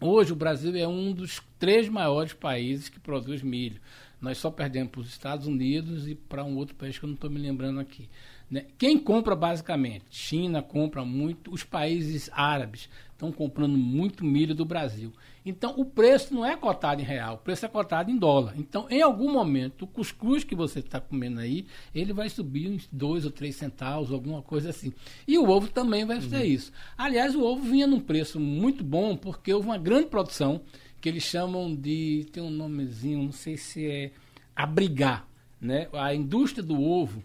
Hoje, o Brasil é um dos três maiores países que produz milho. Nós só perdemos para os Estados Unidos e para um outro país que eu não estou me lembrando aqui. Né? Quem compra basicamente? China compra muito, os países árabes estão comprando muito milho do Brasil. Então o preço não é cotado em real, o preço é cotado em dólar. Então, em algum momento, o cuscuz que você está comendo aí, ele vai subir uns dois ou três centavos, alguma coisa assim. E o ovo também vai ser uhum. isso. Aliás, o ovo vinha num preço muito bom, porque houve uma grande produção que eles chamam de. tem um nomezinho, não sei se é abrigar. Né? A indústria do ovo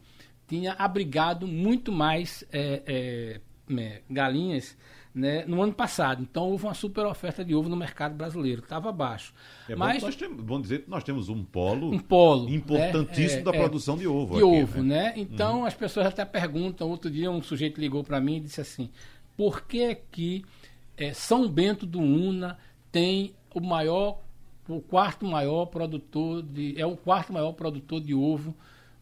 tinha abrigado muito mais é, é, é, galinhas né, no ano passado. Então houve uma super oferta de ovo no mercado brasileiro, estava baixo. É Mas, nós temos, vamos dizer que nós temos um polo, um polo importantíssimo é, da é, produção de ovo. De aqui, ovo, né? né? Então uhum. as pessoas até perguntam, outro dia um sujeito ligou para mim e disse assim, por que que é, São Bento do Una tem o maior, o quarto maior produtor de, é o quarto maior produtor de ovo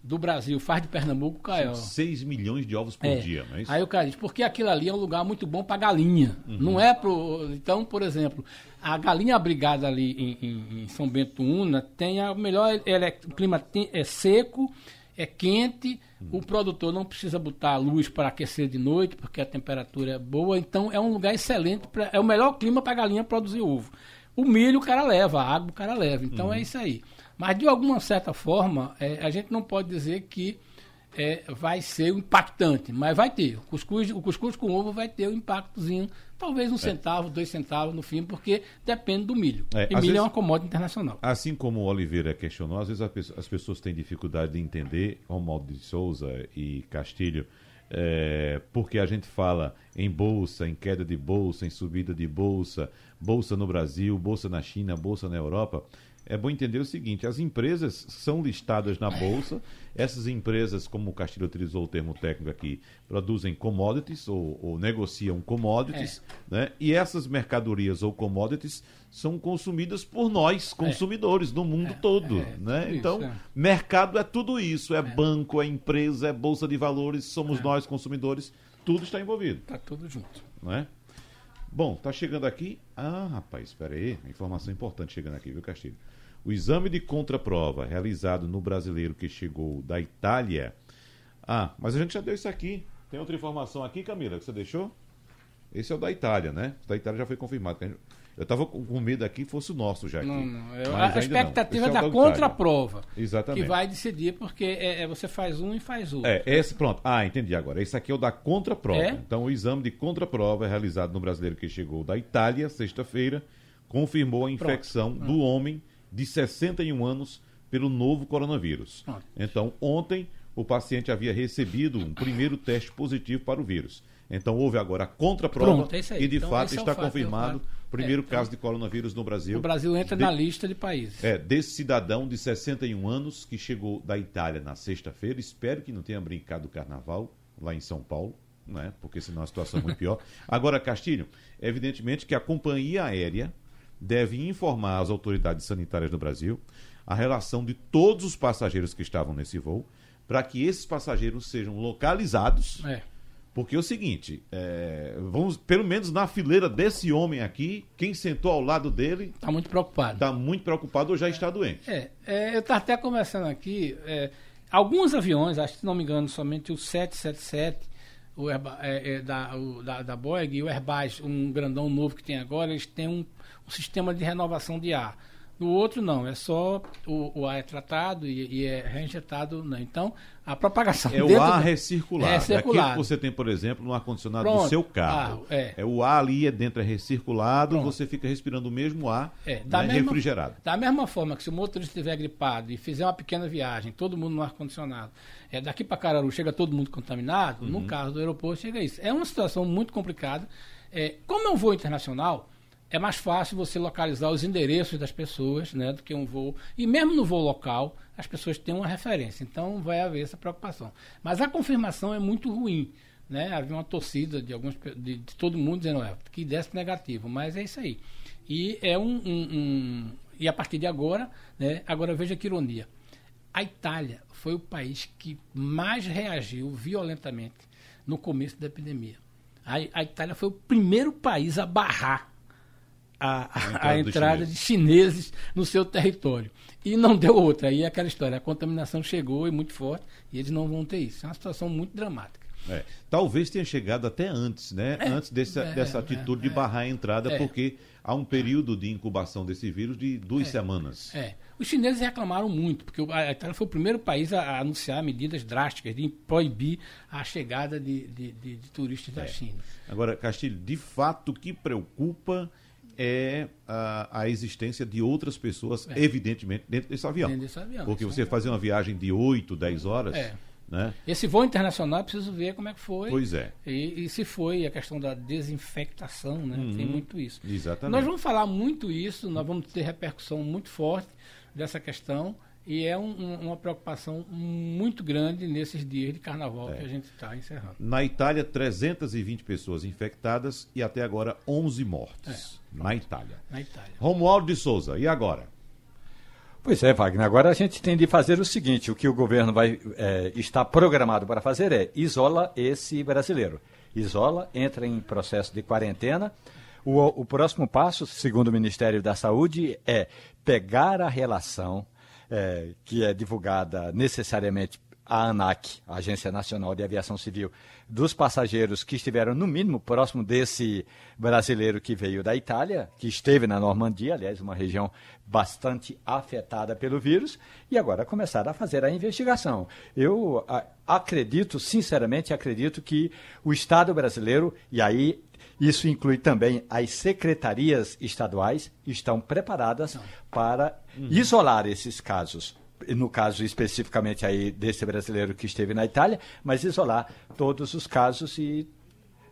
do Brasil, faz de Pernambuco Caio. 6 milhões de ovos por é. dia, não é isso? Aí o cara diz, porque aquilo ali é um lugar muito bom para galinha. Uhum. Não é pro. Então, por exemplo, a galinha abrigada ali em, em, em São Bento Una tem a melhor. É, o clima tem, é seco, é quente, uhum. o produtor não precisa botar a luz para aquecer de noite, porque a temperatura é boa. Então é um lugar excelente, pra, é o melhor clima para a galinha produzir ovo. O milho o cara leva, a água o cara leva. Então uhum. é isso aí. Mas, de alguma certa forma, é, a gente não pode dizer que é, vai ser impactante, mas vai ter. O cuscuz, o cuscuz com ovo vai ter um impactozinho, talvez um é. centavo, dois centavos no fim, porque depende do milho. É, e milho é vezes, é uma commodity internacional. Assim como o Oliveira questionou, às vezes as pessoas têm dificuldade de entender, Romualdo de Souza e Castilho, é, porque a gente fala em bolsa, em queda de bolsa, em subida de bolsa, bolsa no Brasil, bolsa na China, bolsa na Europa é bom entender o seguinte: as empresas são listadas na bolsa. Essas empresas, como o Castilho utilizou o termo técnico aqui, produzem commodities ou, ou negociam commodities, é. né? E essas mercadorias ou commodities são consumidas por nós, consumidores, é. no mundo é. todo, é. né? Então, é. mercado é tudo isso: é, banco, é empresa, é bolsa de valores, somos nós consumidores, tudo está envolvido. Está tudo junto, não é? Bom, tá chegando aqui. Ah, rapaz, espera aí, informação importante chegando aqui, viu, Castilho? O exame de contraprova realizado no brasileiro que chegou da Itália. Ah, mas a gente já deu isso aqui. Tem outra informação aqui, Camila, que você deixou? Esse é o da Itália, né? O da Itália já foi confirmado. Eu estava com medo aqui que fosse o nosso já aqui. Não, não. Eu, a expectativa é, é da contraprova. Exatamente. Que vai decidir, porque é, é, você faz um e faz outro. É, esse, pronto. Ah, entendi agora. Esse aqui é o da contraprova. É? Então, o exame de contraprova é realizado no brasileiro que chegou da Itália, sexta-feira, confirmou a infecção pronto. do homem de 61 anos pelo novo coronavírus. Então, ontem, o paciente havia recebido um primeiro teste positivo para o vírus. Então houve agora a contraprova Pronto, é e de Então, fato é o está fato, é o confirmado fato. o primeiro É, então, caso de coronavírus no Brasil. O Brasil entra De- na lista de países. É, desse cidadão de 61 anos que chegou da Itália na sexta-feira. Espero que não tenha brincado do carnaval lá em São Paulo, né? porque senão a situação é muito pior. Agora, Castilho, evidentemente que a companhia aérea deve informar as autoridades sanitárias do Brasil a relação de todos os passageiros que estavam nesse voo, para que esses passageiros sejam localizados. É. Porque é o seguinte, é, vamos, pelo menos na fileira desse homem aqui, quem sentou ao lado dele Está muito preocupado. está muito preocupado ou já está doente. É, é, eu estava até conversando aqui, é, alguns aviões, acho que se não me engano, somente o 777, o Airba- é, é, da, o, da, da Boeing e o Airbus, um grandão novo que tem agora, eles têm um, um sistema de renovação de ar. No outro não, é só o, o ar é tratado e, e é reinjetado. Não. Então, a propagação É o ar recirculado. É É aquilo recirculado. que você tem, por exemplo, no ar-condicionado do seu carro. carro, é. o ar ali é dentro, é recirculado, Pronto. você fica respirando o mesmo ar É, da né, mesma- refrigerado. Da mesma forma que se o motorista estiver gripado e fizer uma pequena viagem, todo mundo no ar-condicionado, é, daqui para Cararu chega todo mundo contaminado, Uhum. no caso do aeroporto chega isso. É uma situação muito complicada. É, como é um voo internacional, é mais fácil você localizar os endereços das pessoas né, do que um voo. E mesmo no voo local, as pessoas têm uma referência. Então vai haver essa preocupação. Mas a confirmação é muito ruim. Né? Havia uma torcida de, alguns, de, de todo mundo dizendo é, que desse negativo, mas é isso aí. E é um, um- um- e a partir de agora, né, agora veja que ironia. A Itália foi o país que mais reagiu violentamente no começo da epidemia. A, a Itália foi o primeiro país a barrar a, a- entrada de chineses no seu território. E não deu outra. Aí é aquela história, a contaminação chegou e muito forte, e eles não vão ter isso. É uma situação muito dramática. É. Talvez tenha chegado até antes, né? antes dessa, é, dessa é, atitude de é. barrar a entrada, É. porque há um período de incubação desse vírus de duas semanas. É. Os chineses reclamaram muito, porque a Itália foi o primeiro país a, anunciar medidas drásticas de proibir a chegada de, de- de- de turistas É. da China. Agora, Castilho, de fato o que preocupa é a, a existência de outras pessoas, evidentemente, dentro desse avião. É. Dentro desse avião, Porque você avião. fazer uma viagem de 8, 10 horas, É. né? Esse voo internacional, preciso ver como é que foi. Pois é. E, e se foi a questão da desinfectação, né? Tem muito isso. Uhum. Exatamente. Nós vamos falar muito isso, nós vamos ter repercussão muito forte dessa questão. E é um- um- uma preocupação muito grande nesses dias de carnaval É. que a gente está encerrando. Na Itália, 320 pessoas infectadas e até agora 11 mortes. Na Itália. Na Itália. Romualdo de Souza, e agora? Pois é, Wagner. Agora a gente tem de fazer o seguinte: o que o governo vai é, está programado para fazer é isola esse brasileiro. Isola, entra em processo de quarentena. O, o próximo passo, segundo o Ministério da Saúde, é pegar a relação é, que é divulgada necessariamente a ANAC, a Agência Nacional de Aviação Civil, dos passageiros que estiveram no mínimo próximo desse brasileiro que veio da Itália, que esteve na Normandia, aliás, uma região bastante afetada pelo vírus, e agora começaram a fazer a investigação. Eu acredito, sinceramente, acredito que o Estado brasileiro, e aí isso inclui também as secretarias estaduais, estão preparadas para isolar esses casos no caso especificamente aí desse brasileiro que esteve na Itália, mas isolar todos os casos e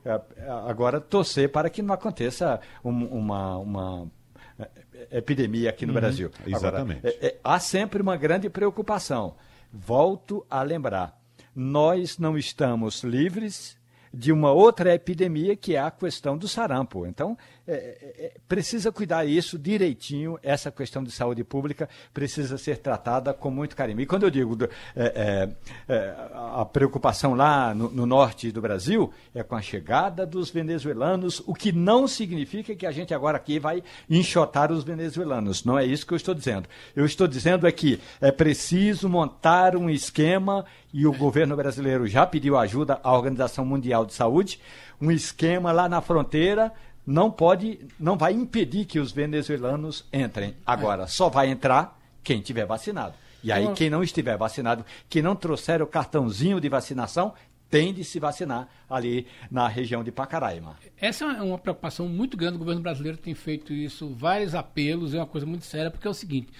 eh, agora torcer para que não aconteça um- uma, uma eh, epidemia aqui no Brasil. Agora, exatamente. eh, eh, há sempre uma grande preocupação. Volto a lembrar, nós não estamos livres de uma outra epidemia que é a questão do sarampo. Então, é, é, é, precisa cuidar isso direitinho, essa questão de saúde pública precisa ser tratada com muito carinho. E quando eu digo é, é, é, a preocupação lá no, no norte do Brasil é com a chegada dos venezuelanos, o que não significa que a gente agora aqui vai enxotar os venezuelanos. Não é isso que eu estou dizendo. Eu estou dizendo é que é preciso montar um esquema e o governo brasileiro já pediu ajuda à Organização Mundial de Saúde, um esquema lá na fronteira não pode, não vai impedir que os venezuelanos entrem. Agora, só vai entrar quem tiver vacinado. E aí, quem não estiver vacinado, que não trouxer o cartãozinho de vacinação, tem de se vacinar ali na região de Pacaraima. Essa é uma preocupação muito grande. O governo brasileiro tem feito isso, vários apelos, é uma coisa muito séria, porque é o seguinte: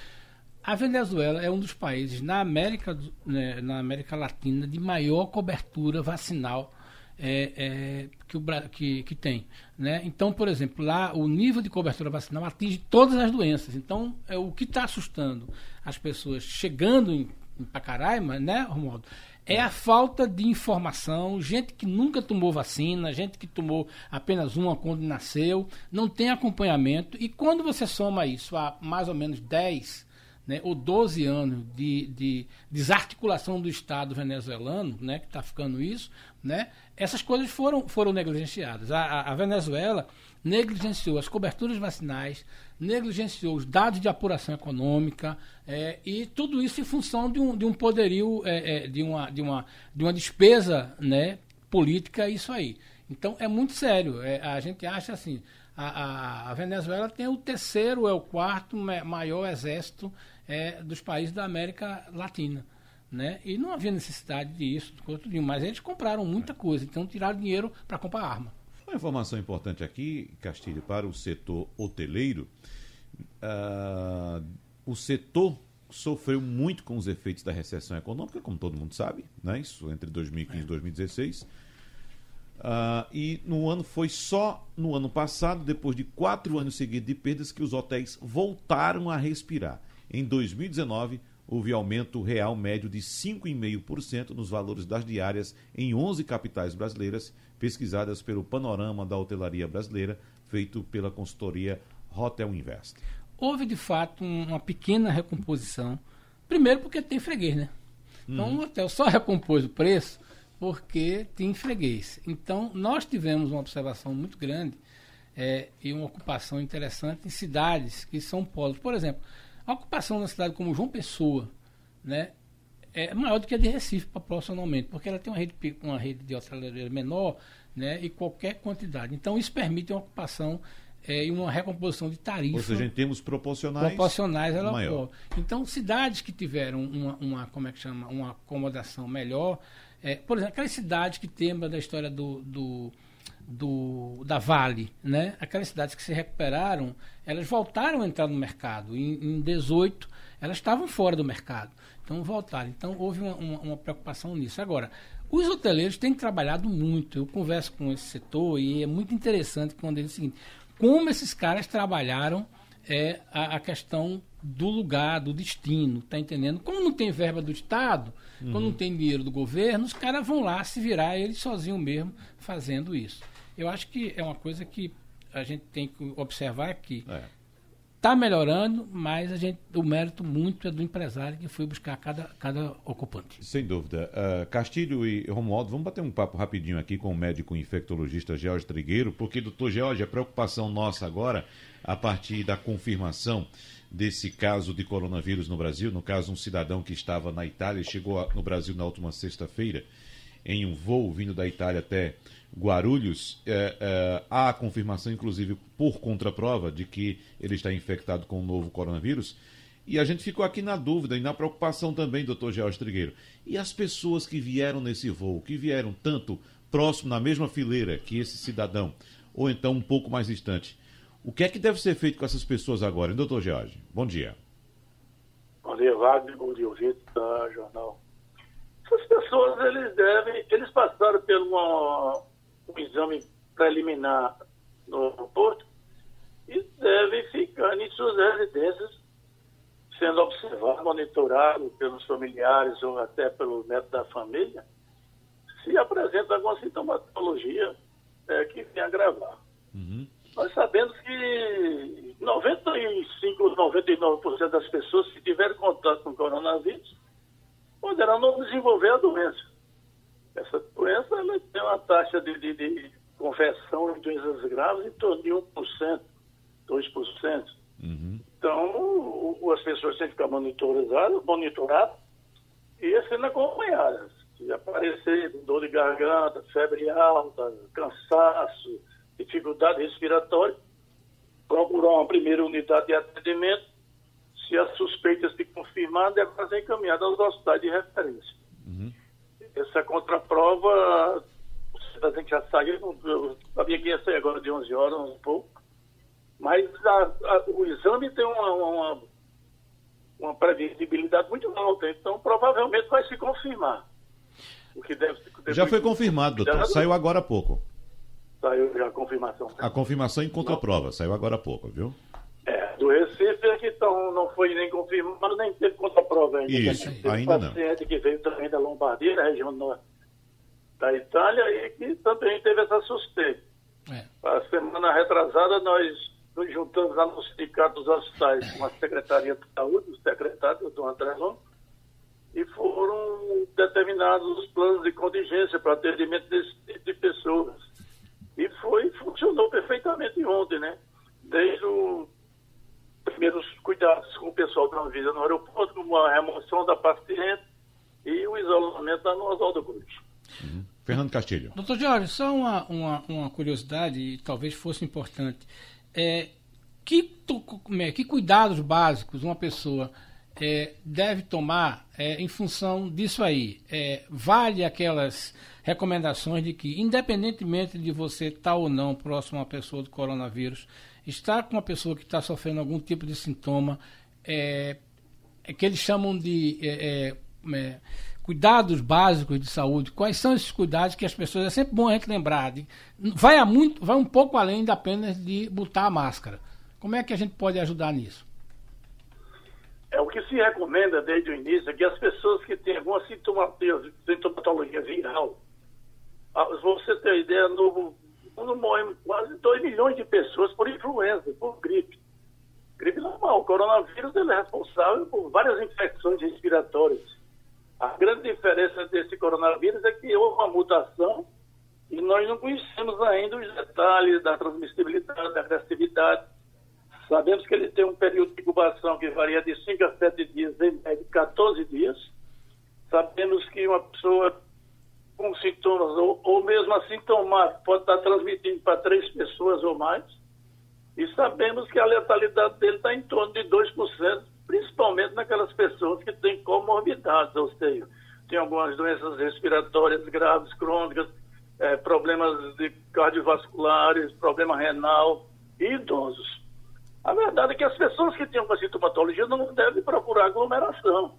a Venezuela é um dos países na América, né, na América Latina de maior cobertura vacinal é, é, que, o, que, que tem. Né? Então, por exemplo, lá o nível de cobertura vacinal atinge todas as doenças. Então, é o que está assustando as pessoas chegando em, em Pacaraima, né, Romualdo? É a falta de informação, gente que nunca tomou vacina, gente que tomou apenas uma quando nasceu, não tem acompanhamento. E quando você soma isso a mais ou menos 10 né, ou 12 anos de, de desarticulação do Estado venezuelano, né, que está ficando isso, né, essas coisas foram, foram negligenciadas. A, a, Venezuela negligenciou as coberturas vacinais, negligenciou os dados de apuração econômica, é, e tudo isso em função de um, de um poderio, é, é, de, uma, de, uma, de uma despesa né, política, isso aí. Então é muito sério. É, a gente acha assim, a, a, a, Venezuela tem o terceiro, é o quarto maior exército é, dos países da América Latina. Né? E não havia necessidade disso, mas eles compraram muita coisa, então tiraram dinheiro para comprar arma. Uma informação importante aqui, Castilho, para o setor hoteleiro. Uh, o setor sofreu muito com os efeitos da recessão econômica, como todo mundo sabe, né? isso entre 2015 e 2016. Uh, e no ano foi só no ano passado, depois de quatro anos seguidos de perdas, que os hotéis voltaram a respirar. Em 2019, houve aumento real médio de 5,5% nos valores das diárias em 11 capitais brasileiras, pesquisadas pelo Panorama da Hotelaria Brasileira, feito pela consultoria Hotel Invest. Houve, de fato, uma pequena recomposição. Primeiro porque tem freguês, né? Então, uhum. o hotel só recompôs o preço porque tem freguês. Então, nós tivemos uma observação muito grande é, e uma ocupação interessante em cidades que são polos. Por exemplo, a ocupação na cidade como João Pessoa, né, é maior do que a de Recife proporcionalmente, porque ela tem uma rede, uma rede de hotelaria menor, né, e qualquer quantidade. Então isso permite uma ocupação é, e uma recomposição de tarifa. Ou seja, em termos proporcionais. Proporcionais ela maior. Então cidades que tiveram uma, uma, como é que chama, uma acomodação melhor, é, por exemplo, aquelas cidades que tem da história do, do do, da Vale, né? aquelas cidades que se recuperaram, elas voltaram a entrar no mercado. Em, em 18, elas estavam fora do mercado. Então, voltaram. Então, houve uma, uma, uma, preocupação nisso. Agora, os hoteleiros têm trabalhado muito. Eu converso com esse setor e é muito interessante quando eles é o seguinte, como esses caras trabalharam é, a, a questão do lugar, do destino, tá entendendo? Como não tem verba do Estado, uhum. quando não tem dinheiro do governo, os caras vão lá se virar eles sozinhos mesmo fazendo isso. Eu acho que é uma coisa que a gente tem que observar que está é. melhorando, mas a gente, o mérito muito é do empresário que foi buscar cada, cada ocupante. Sem dúvida. Uh, Castilho e Romualdo, vamos bater um papo rapidinho aqui com o médico infectologista George Trigueiro, porque, doutor George, a preocupação nossa agora, a partir da confirmação desse caso de coronavírus no Brasil, no caso um cidadão que estava na Itália, chegou no Brasil na última sexta-feira, em um voo vindo da Itália até Guarulhos, é, é, há a confirmação, inclusive por contraprova, de que ele está infectado com o novo coronavírus. E a gente ficou aqui na dúvida e na preocupação também, doutor George Trigueiro. E as pessoas que vieram nesse voo, que vieram tanto próximo, na mesma fileira que esse cidadão, ou então um pouco mais distante, o que é que deve ser feito com essas pessoas agora, hein, doutor George? Bom dia. Bom dia, Wagner. Bom dia, ouvinte da Jornal. Essas pessoas, eles devem, eles passaram por uma, um exame preliminar no aeroporto e devem ficar em suas residências, sendo observados, monitorados pelos familiares ou até pelo médico da família, se apresenta alguma sintomatologia é, que venha agravar. Uhum. Nós sabemos que 95, 99% das pessoas que tiveram contato com o coronavírus poderão não desenvolver a doença. Essa doença ela tem uma taxa de, de, de conversão em doenças graves em torno de 1%, 2%. Uhum. Então, o, as pessoas têm que ficar monitoradas, monitoradas e sendo acompanhadas. Se aparecer dor de garganta, febre alta, cansaço, dificuldade respiratória, procurar uma primeira unidade de atendimento. Se as suspeitas se confirmar, deve ser encaminhada aos hospitais de referência. Uhum essa contraprova, a gente já saiu, eu sabia que ia sair agora de 11 horas, um pouco, mas a, a, o exame tem uma, uma, uma, previsibilidade muito alta, então provavelmente vai se confirmar. o que deve, deve Já foi confirmado, doutor. Saiu agora há pouco. Saiu já a confirmação. A confirmação em contraprova, saiu agora há pouco, viu? É, do Recife é que então, não foi nem confirmado, nem teve contraprova ainda. Isso, ainda não. paciente que veio também da Lombardia, da região norte da Itália, e que também teve essa suspeita. É. A semana retrasada, nós nos juntamos lá no Sindicato dos Hospitais com a Secretaria de Saúde, o secretário, do André Long, e foram determinados os planos de contingência para atendimento desse tipo de pessoas. E foi, funcionou perfeitamente ontem, né? Desde os primeiros cuidados com o pessoal da Anvisa no aeroporto, como a remoção da paciente e o isolamento da Oswaldo Cruz. Uhum. Fernando Castilho. Doutor Jorge, só uma, uma, uma curiosidade, e talvez fosse importante. É, que, é, que cuidados básicos uma pessoa é, deve tomar é, em função disso aí? É, vale aquelas recomendações de que, independentemente de você estar ou não próximo a uma pessoa do coronavírus, estar com uma pessoa que está sofrendo algum tipo de sintoma, é, é que eles chamam de é, é, cuidados básicos de saúde. Quais são esses cuidados que as pessoas é sempre bom a gente lembrar? De, vai a muito, vai um pouco além de apenas de botar a máscara. Como é que a gente pode ajudar nisso? É o que se recomenda desde o início é que as pessoas que têm alguma sintomatologia viral ah, você ter ideia, no mundo morre quase 2 milhões de pessoas por influenza, por gripe. Gripe normal. O coronavírus ele é responsável por várias infecções respiratórias. A grande diferença desse coronavírus é que houve uma mutação e nós não conhecemos ainda os detalhes da transmissibilidade, da agressividade. Sabemos que ele tem um período de incubação que varia de 5 a 7 dias, em média 14 dias. Sabemos que uma pessoa com sintomas ou, ou mesmo assintomático pode estar transmitindo para três pessoas ou mais. E sabemos que a letalidade dele está em torno de 2%, principalmente naquelas pessoas que têm comorbidades, ou seja, tem algumas doenças respiratórias graves, crônicas, é, problemas cardiovasculares, problema renal e idosos. A verdade é que as pessoas que têm uma sintomatologia não devem procurar aglomeração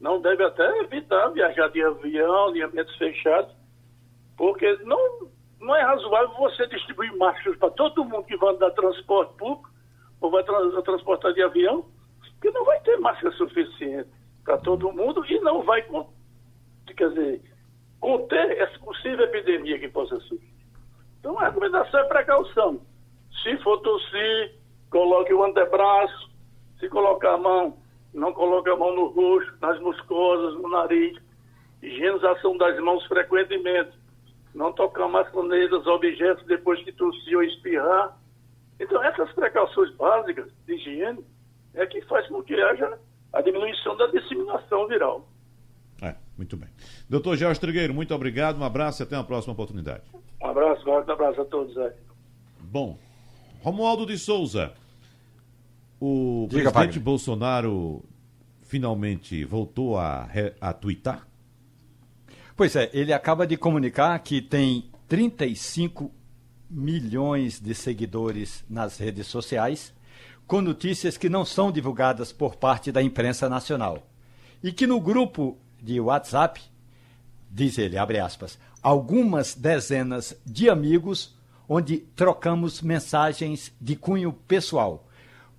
não deve até evitar viajar de avião, de ambientes fechados, porque não, não é razoável você distribuir máscaras para todo mundo que vai dar transporte público ou vai trans, transportar de avião, porque não vai ter máscara suficiente para todo mundo e não vai, quer dizer, conter essa possível epidemia que possa surgir. Então a recomendação é precaução. Se for tossir, coloque o antebraço, se colocar a mão não coloque a mão no rosto, nas muscosas, no nariz, higienização das mãos frequentemente, não tocar maçanetas, objetos depois que tossir ou espirrar. Então, essas precauções básicas de higiene é que faz com que haja a diminuição da disseminação viral. É, muito bem. Doutor Jorge Trigueiro, muito obrigado, um abraço e até uma próxima oportunidade. Um abraço, um abraço a todos aí. Bom, Romualdo de Souza. O Diga, presidente Bolsonaro finalmente voltou a, a twittar? Pois é, ele acaba de comunicar que tem 35 milhões de seguidores nas redes sociais, com notícias que não são divulgadas por parte da imprensa nacional. E que no grupo de WhatsApp, diz ele, abre aspas, algumas dezenas de amigos onde trocamos mensagens de cunho pessoal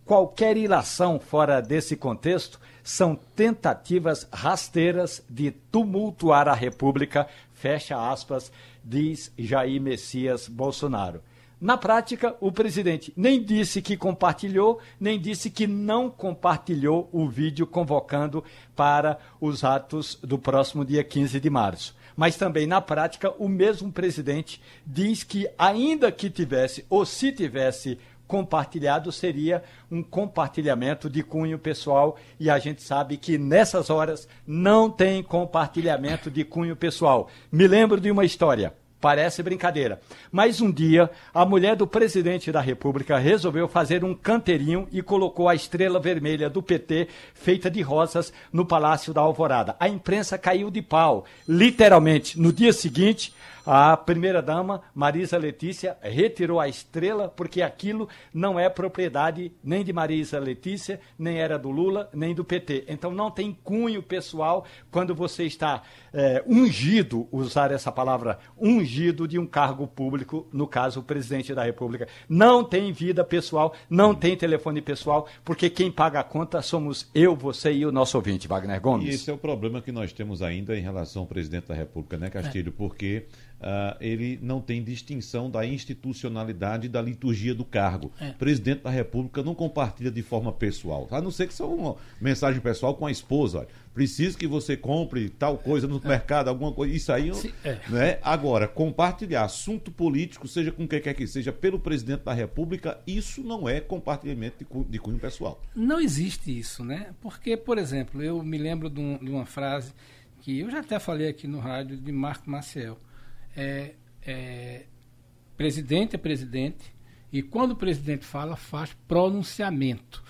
Qualquer ilação fora desse contexto são tentativas rasteiras de tumultuar a República, fecha aspas, diz Jair Messias Bolsonaro. Na prática, o presidente nem disse que compartilhou, nem disse que não compartilhou o vídeo convocando para os atos do próximo dia 15 de março. Mas também, na prática, o mesmo presidente diz que, ainda que tivesse, ou se tivesse compartilhado seria um compartilhamento de cunho pessoal e a gente sabe que nessas horas não tem compartilhamento de cunho pessoal. Me lembro de uma história. Parece brincadeira. Mas um dia, a mulher do presidente da República resolveu fazer um canteirinho e colocou a estrela vermelha do PT, feita de rosas, no Palácio da Alvorada. A imprensa caiu de pau. Literalmente, no dia seguinte, A primeira-dama, Marisa Letícia, retirou a estrela porque aquilo não é propriedade nem de Marisa Letícia, nem era do Lula, nem do PT. Então não tem cunho pessoal quando você está é, ungido, usar essa palavra, ungido de um cargo público, no caso o presidente da República. Não tem vida pessoal, não tem telefone pessoal, porque quem paga a conta somos eu, você e o nosso ouvinte, Wagner Gomes. E esse é o problema que nós temos ainda em relação ao presidente da República, né, Castilho? É. Porque uh, ele não tem distinção da institucionalidade da liturgia do cargo. É. Presidente da República não compartilha de forma pessoal, a não ser que seja uma mensagem pessoal com a esposa. Olha, preciso que você compre tal coisa no é. mercado, alguma coisa. Isso aí, Sim, é. né? Agora, compartilhar assunto político, seja com quem quer que seja, pelo presidente da República, isso não é compartilhamento de cunho pessoal. Não existe isso, né? Porque, por exemplo, eu me lembro de, um, de uma frase que eu já até falei aqui no rádio de Marco Maciel é, é, presidente é presidente e quando o presidente fala, faz pronunciamento.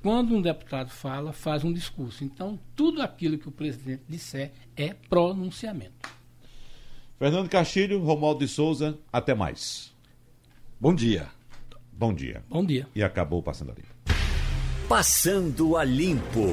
Quando um deputado fala, faz um discurso. Então, tudo aquilo que o presidente disser é pronunciamento. Fernando Castilho, Romualdo de Souza, até mais. Bom dia. Bom dia. Bom dia. E acabou Passando a Limpo. Passando a Limpo.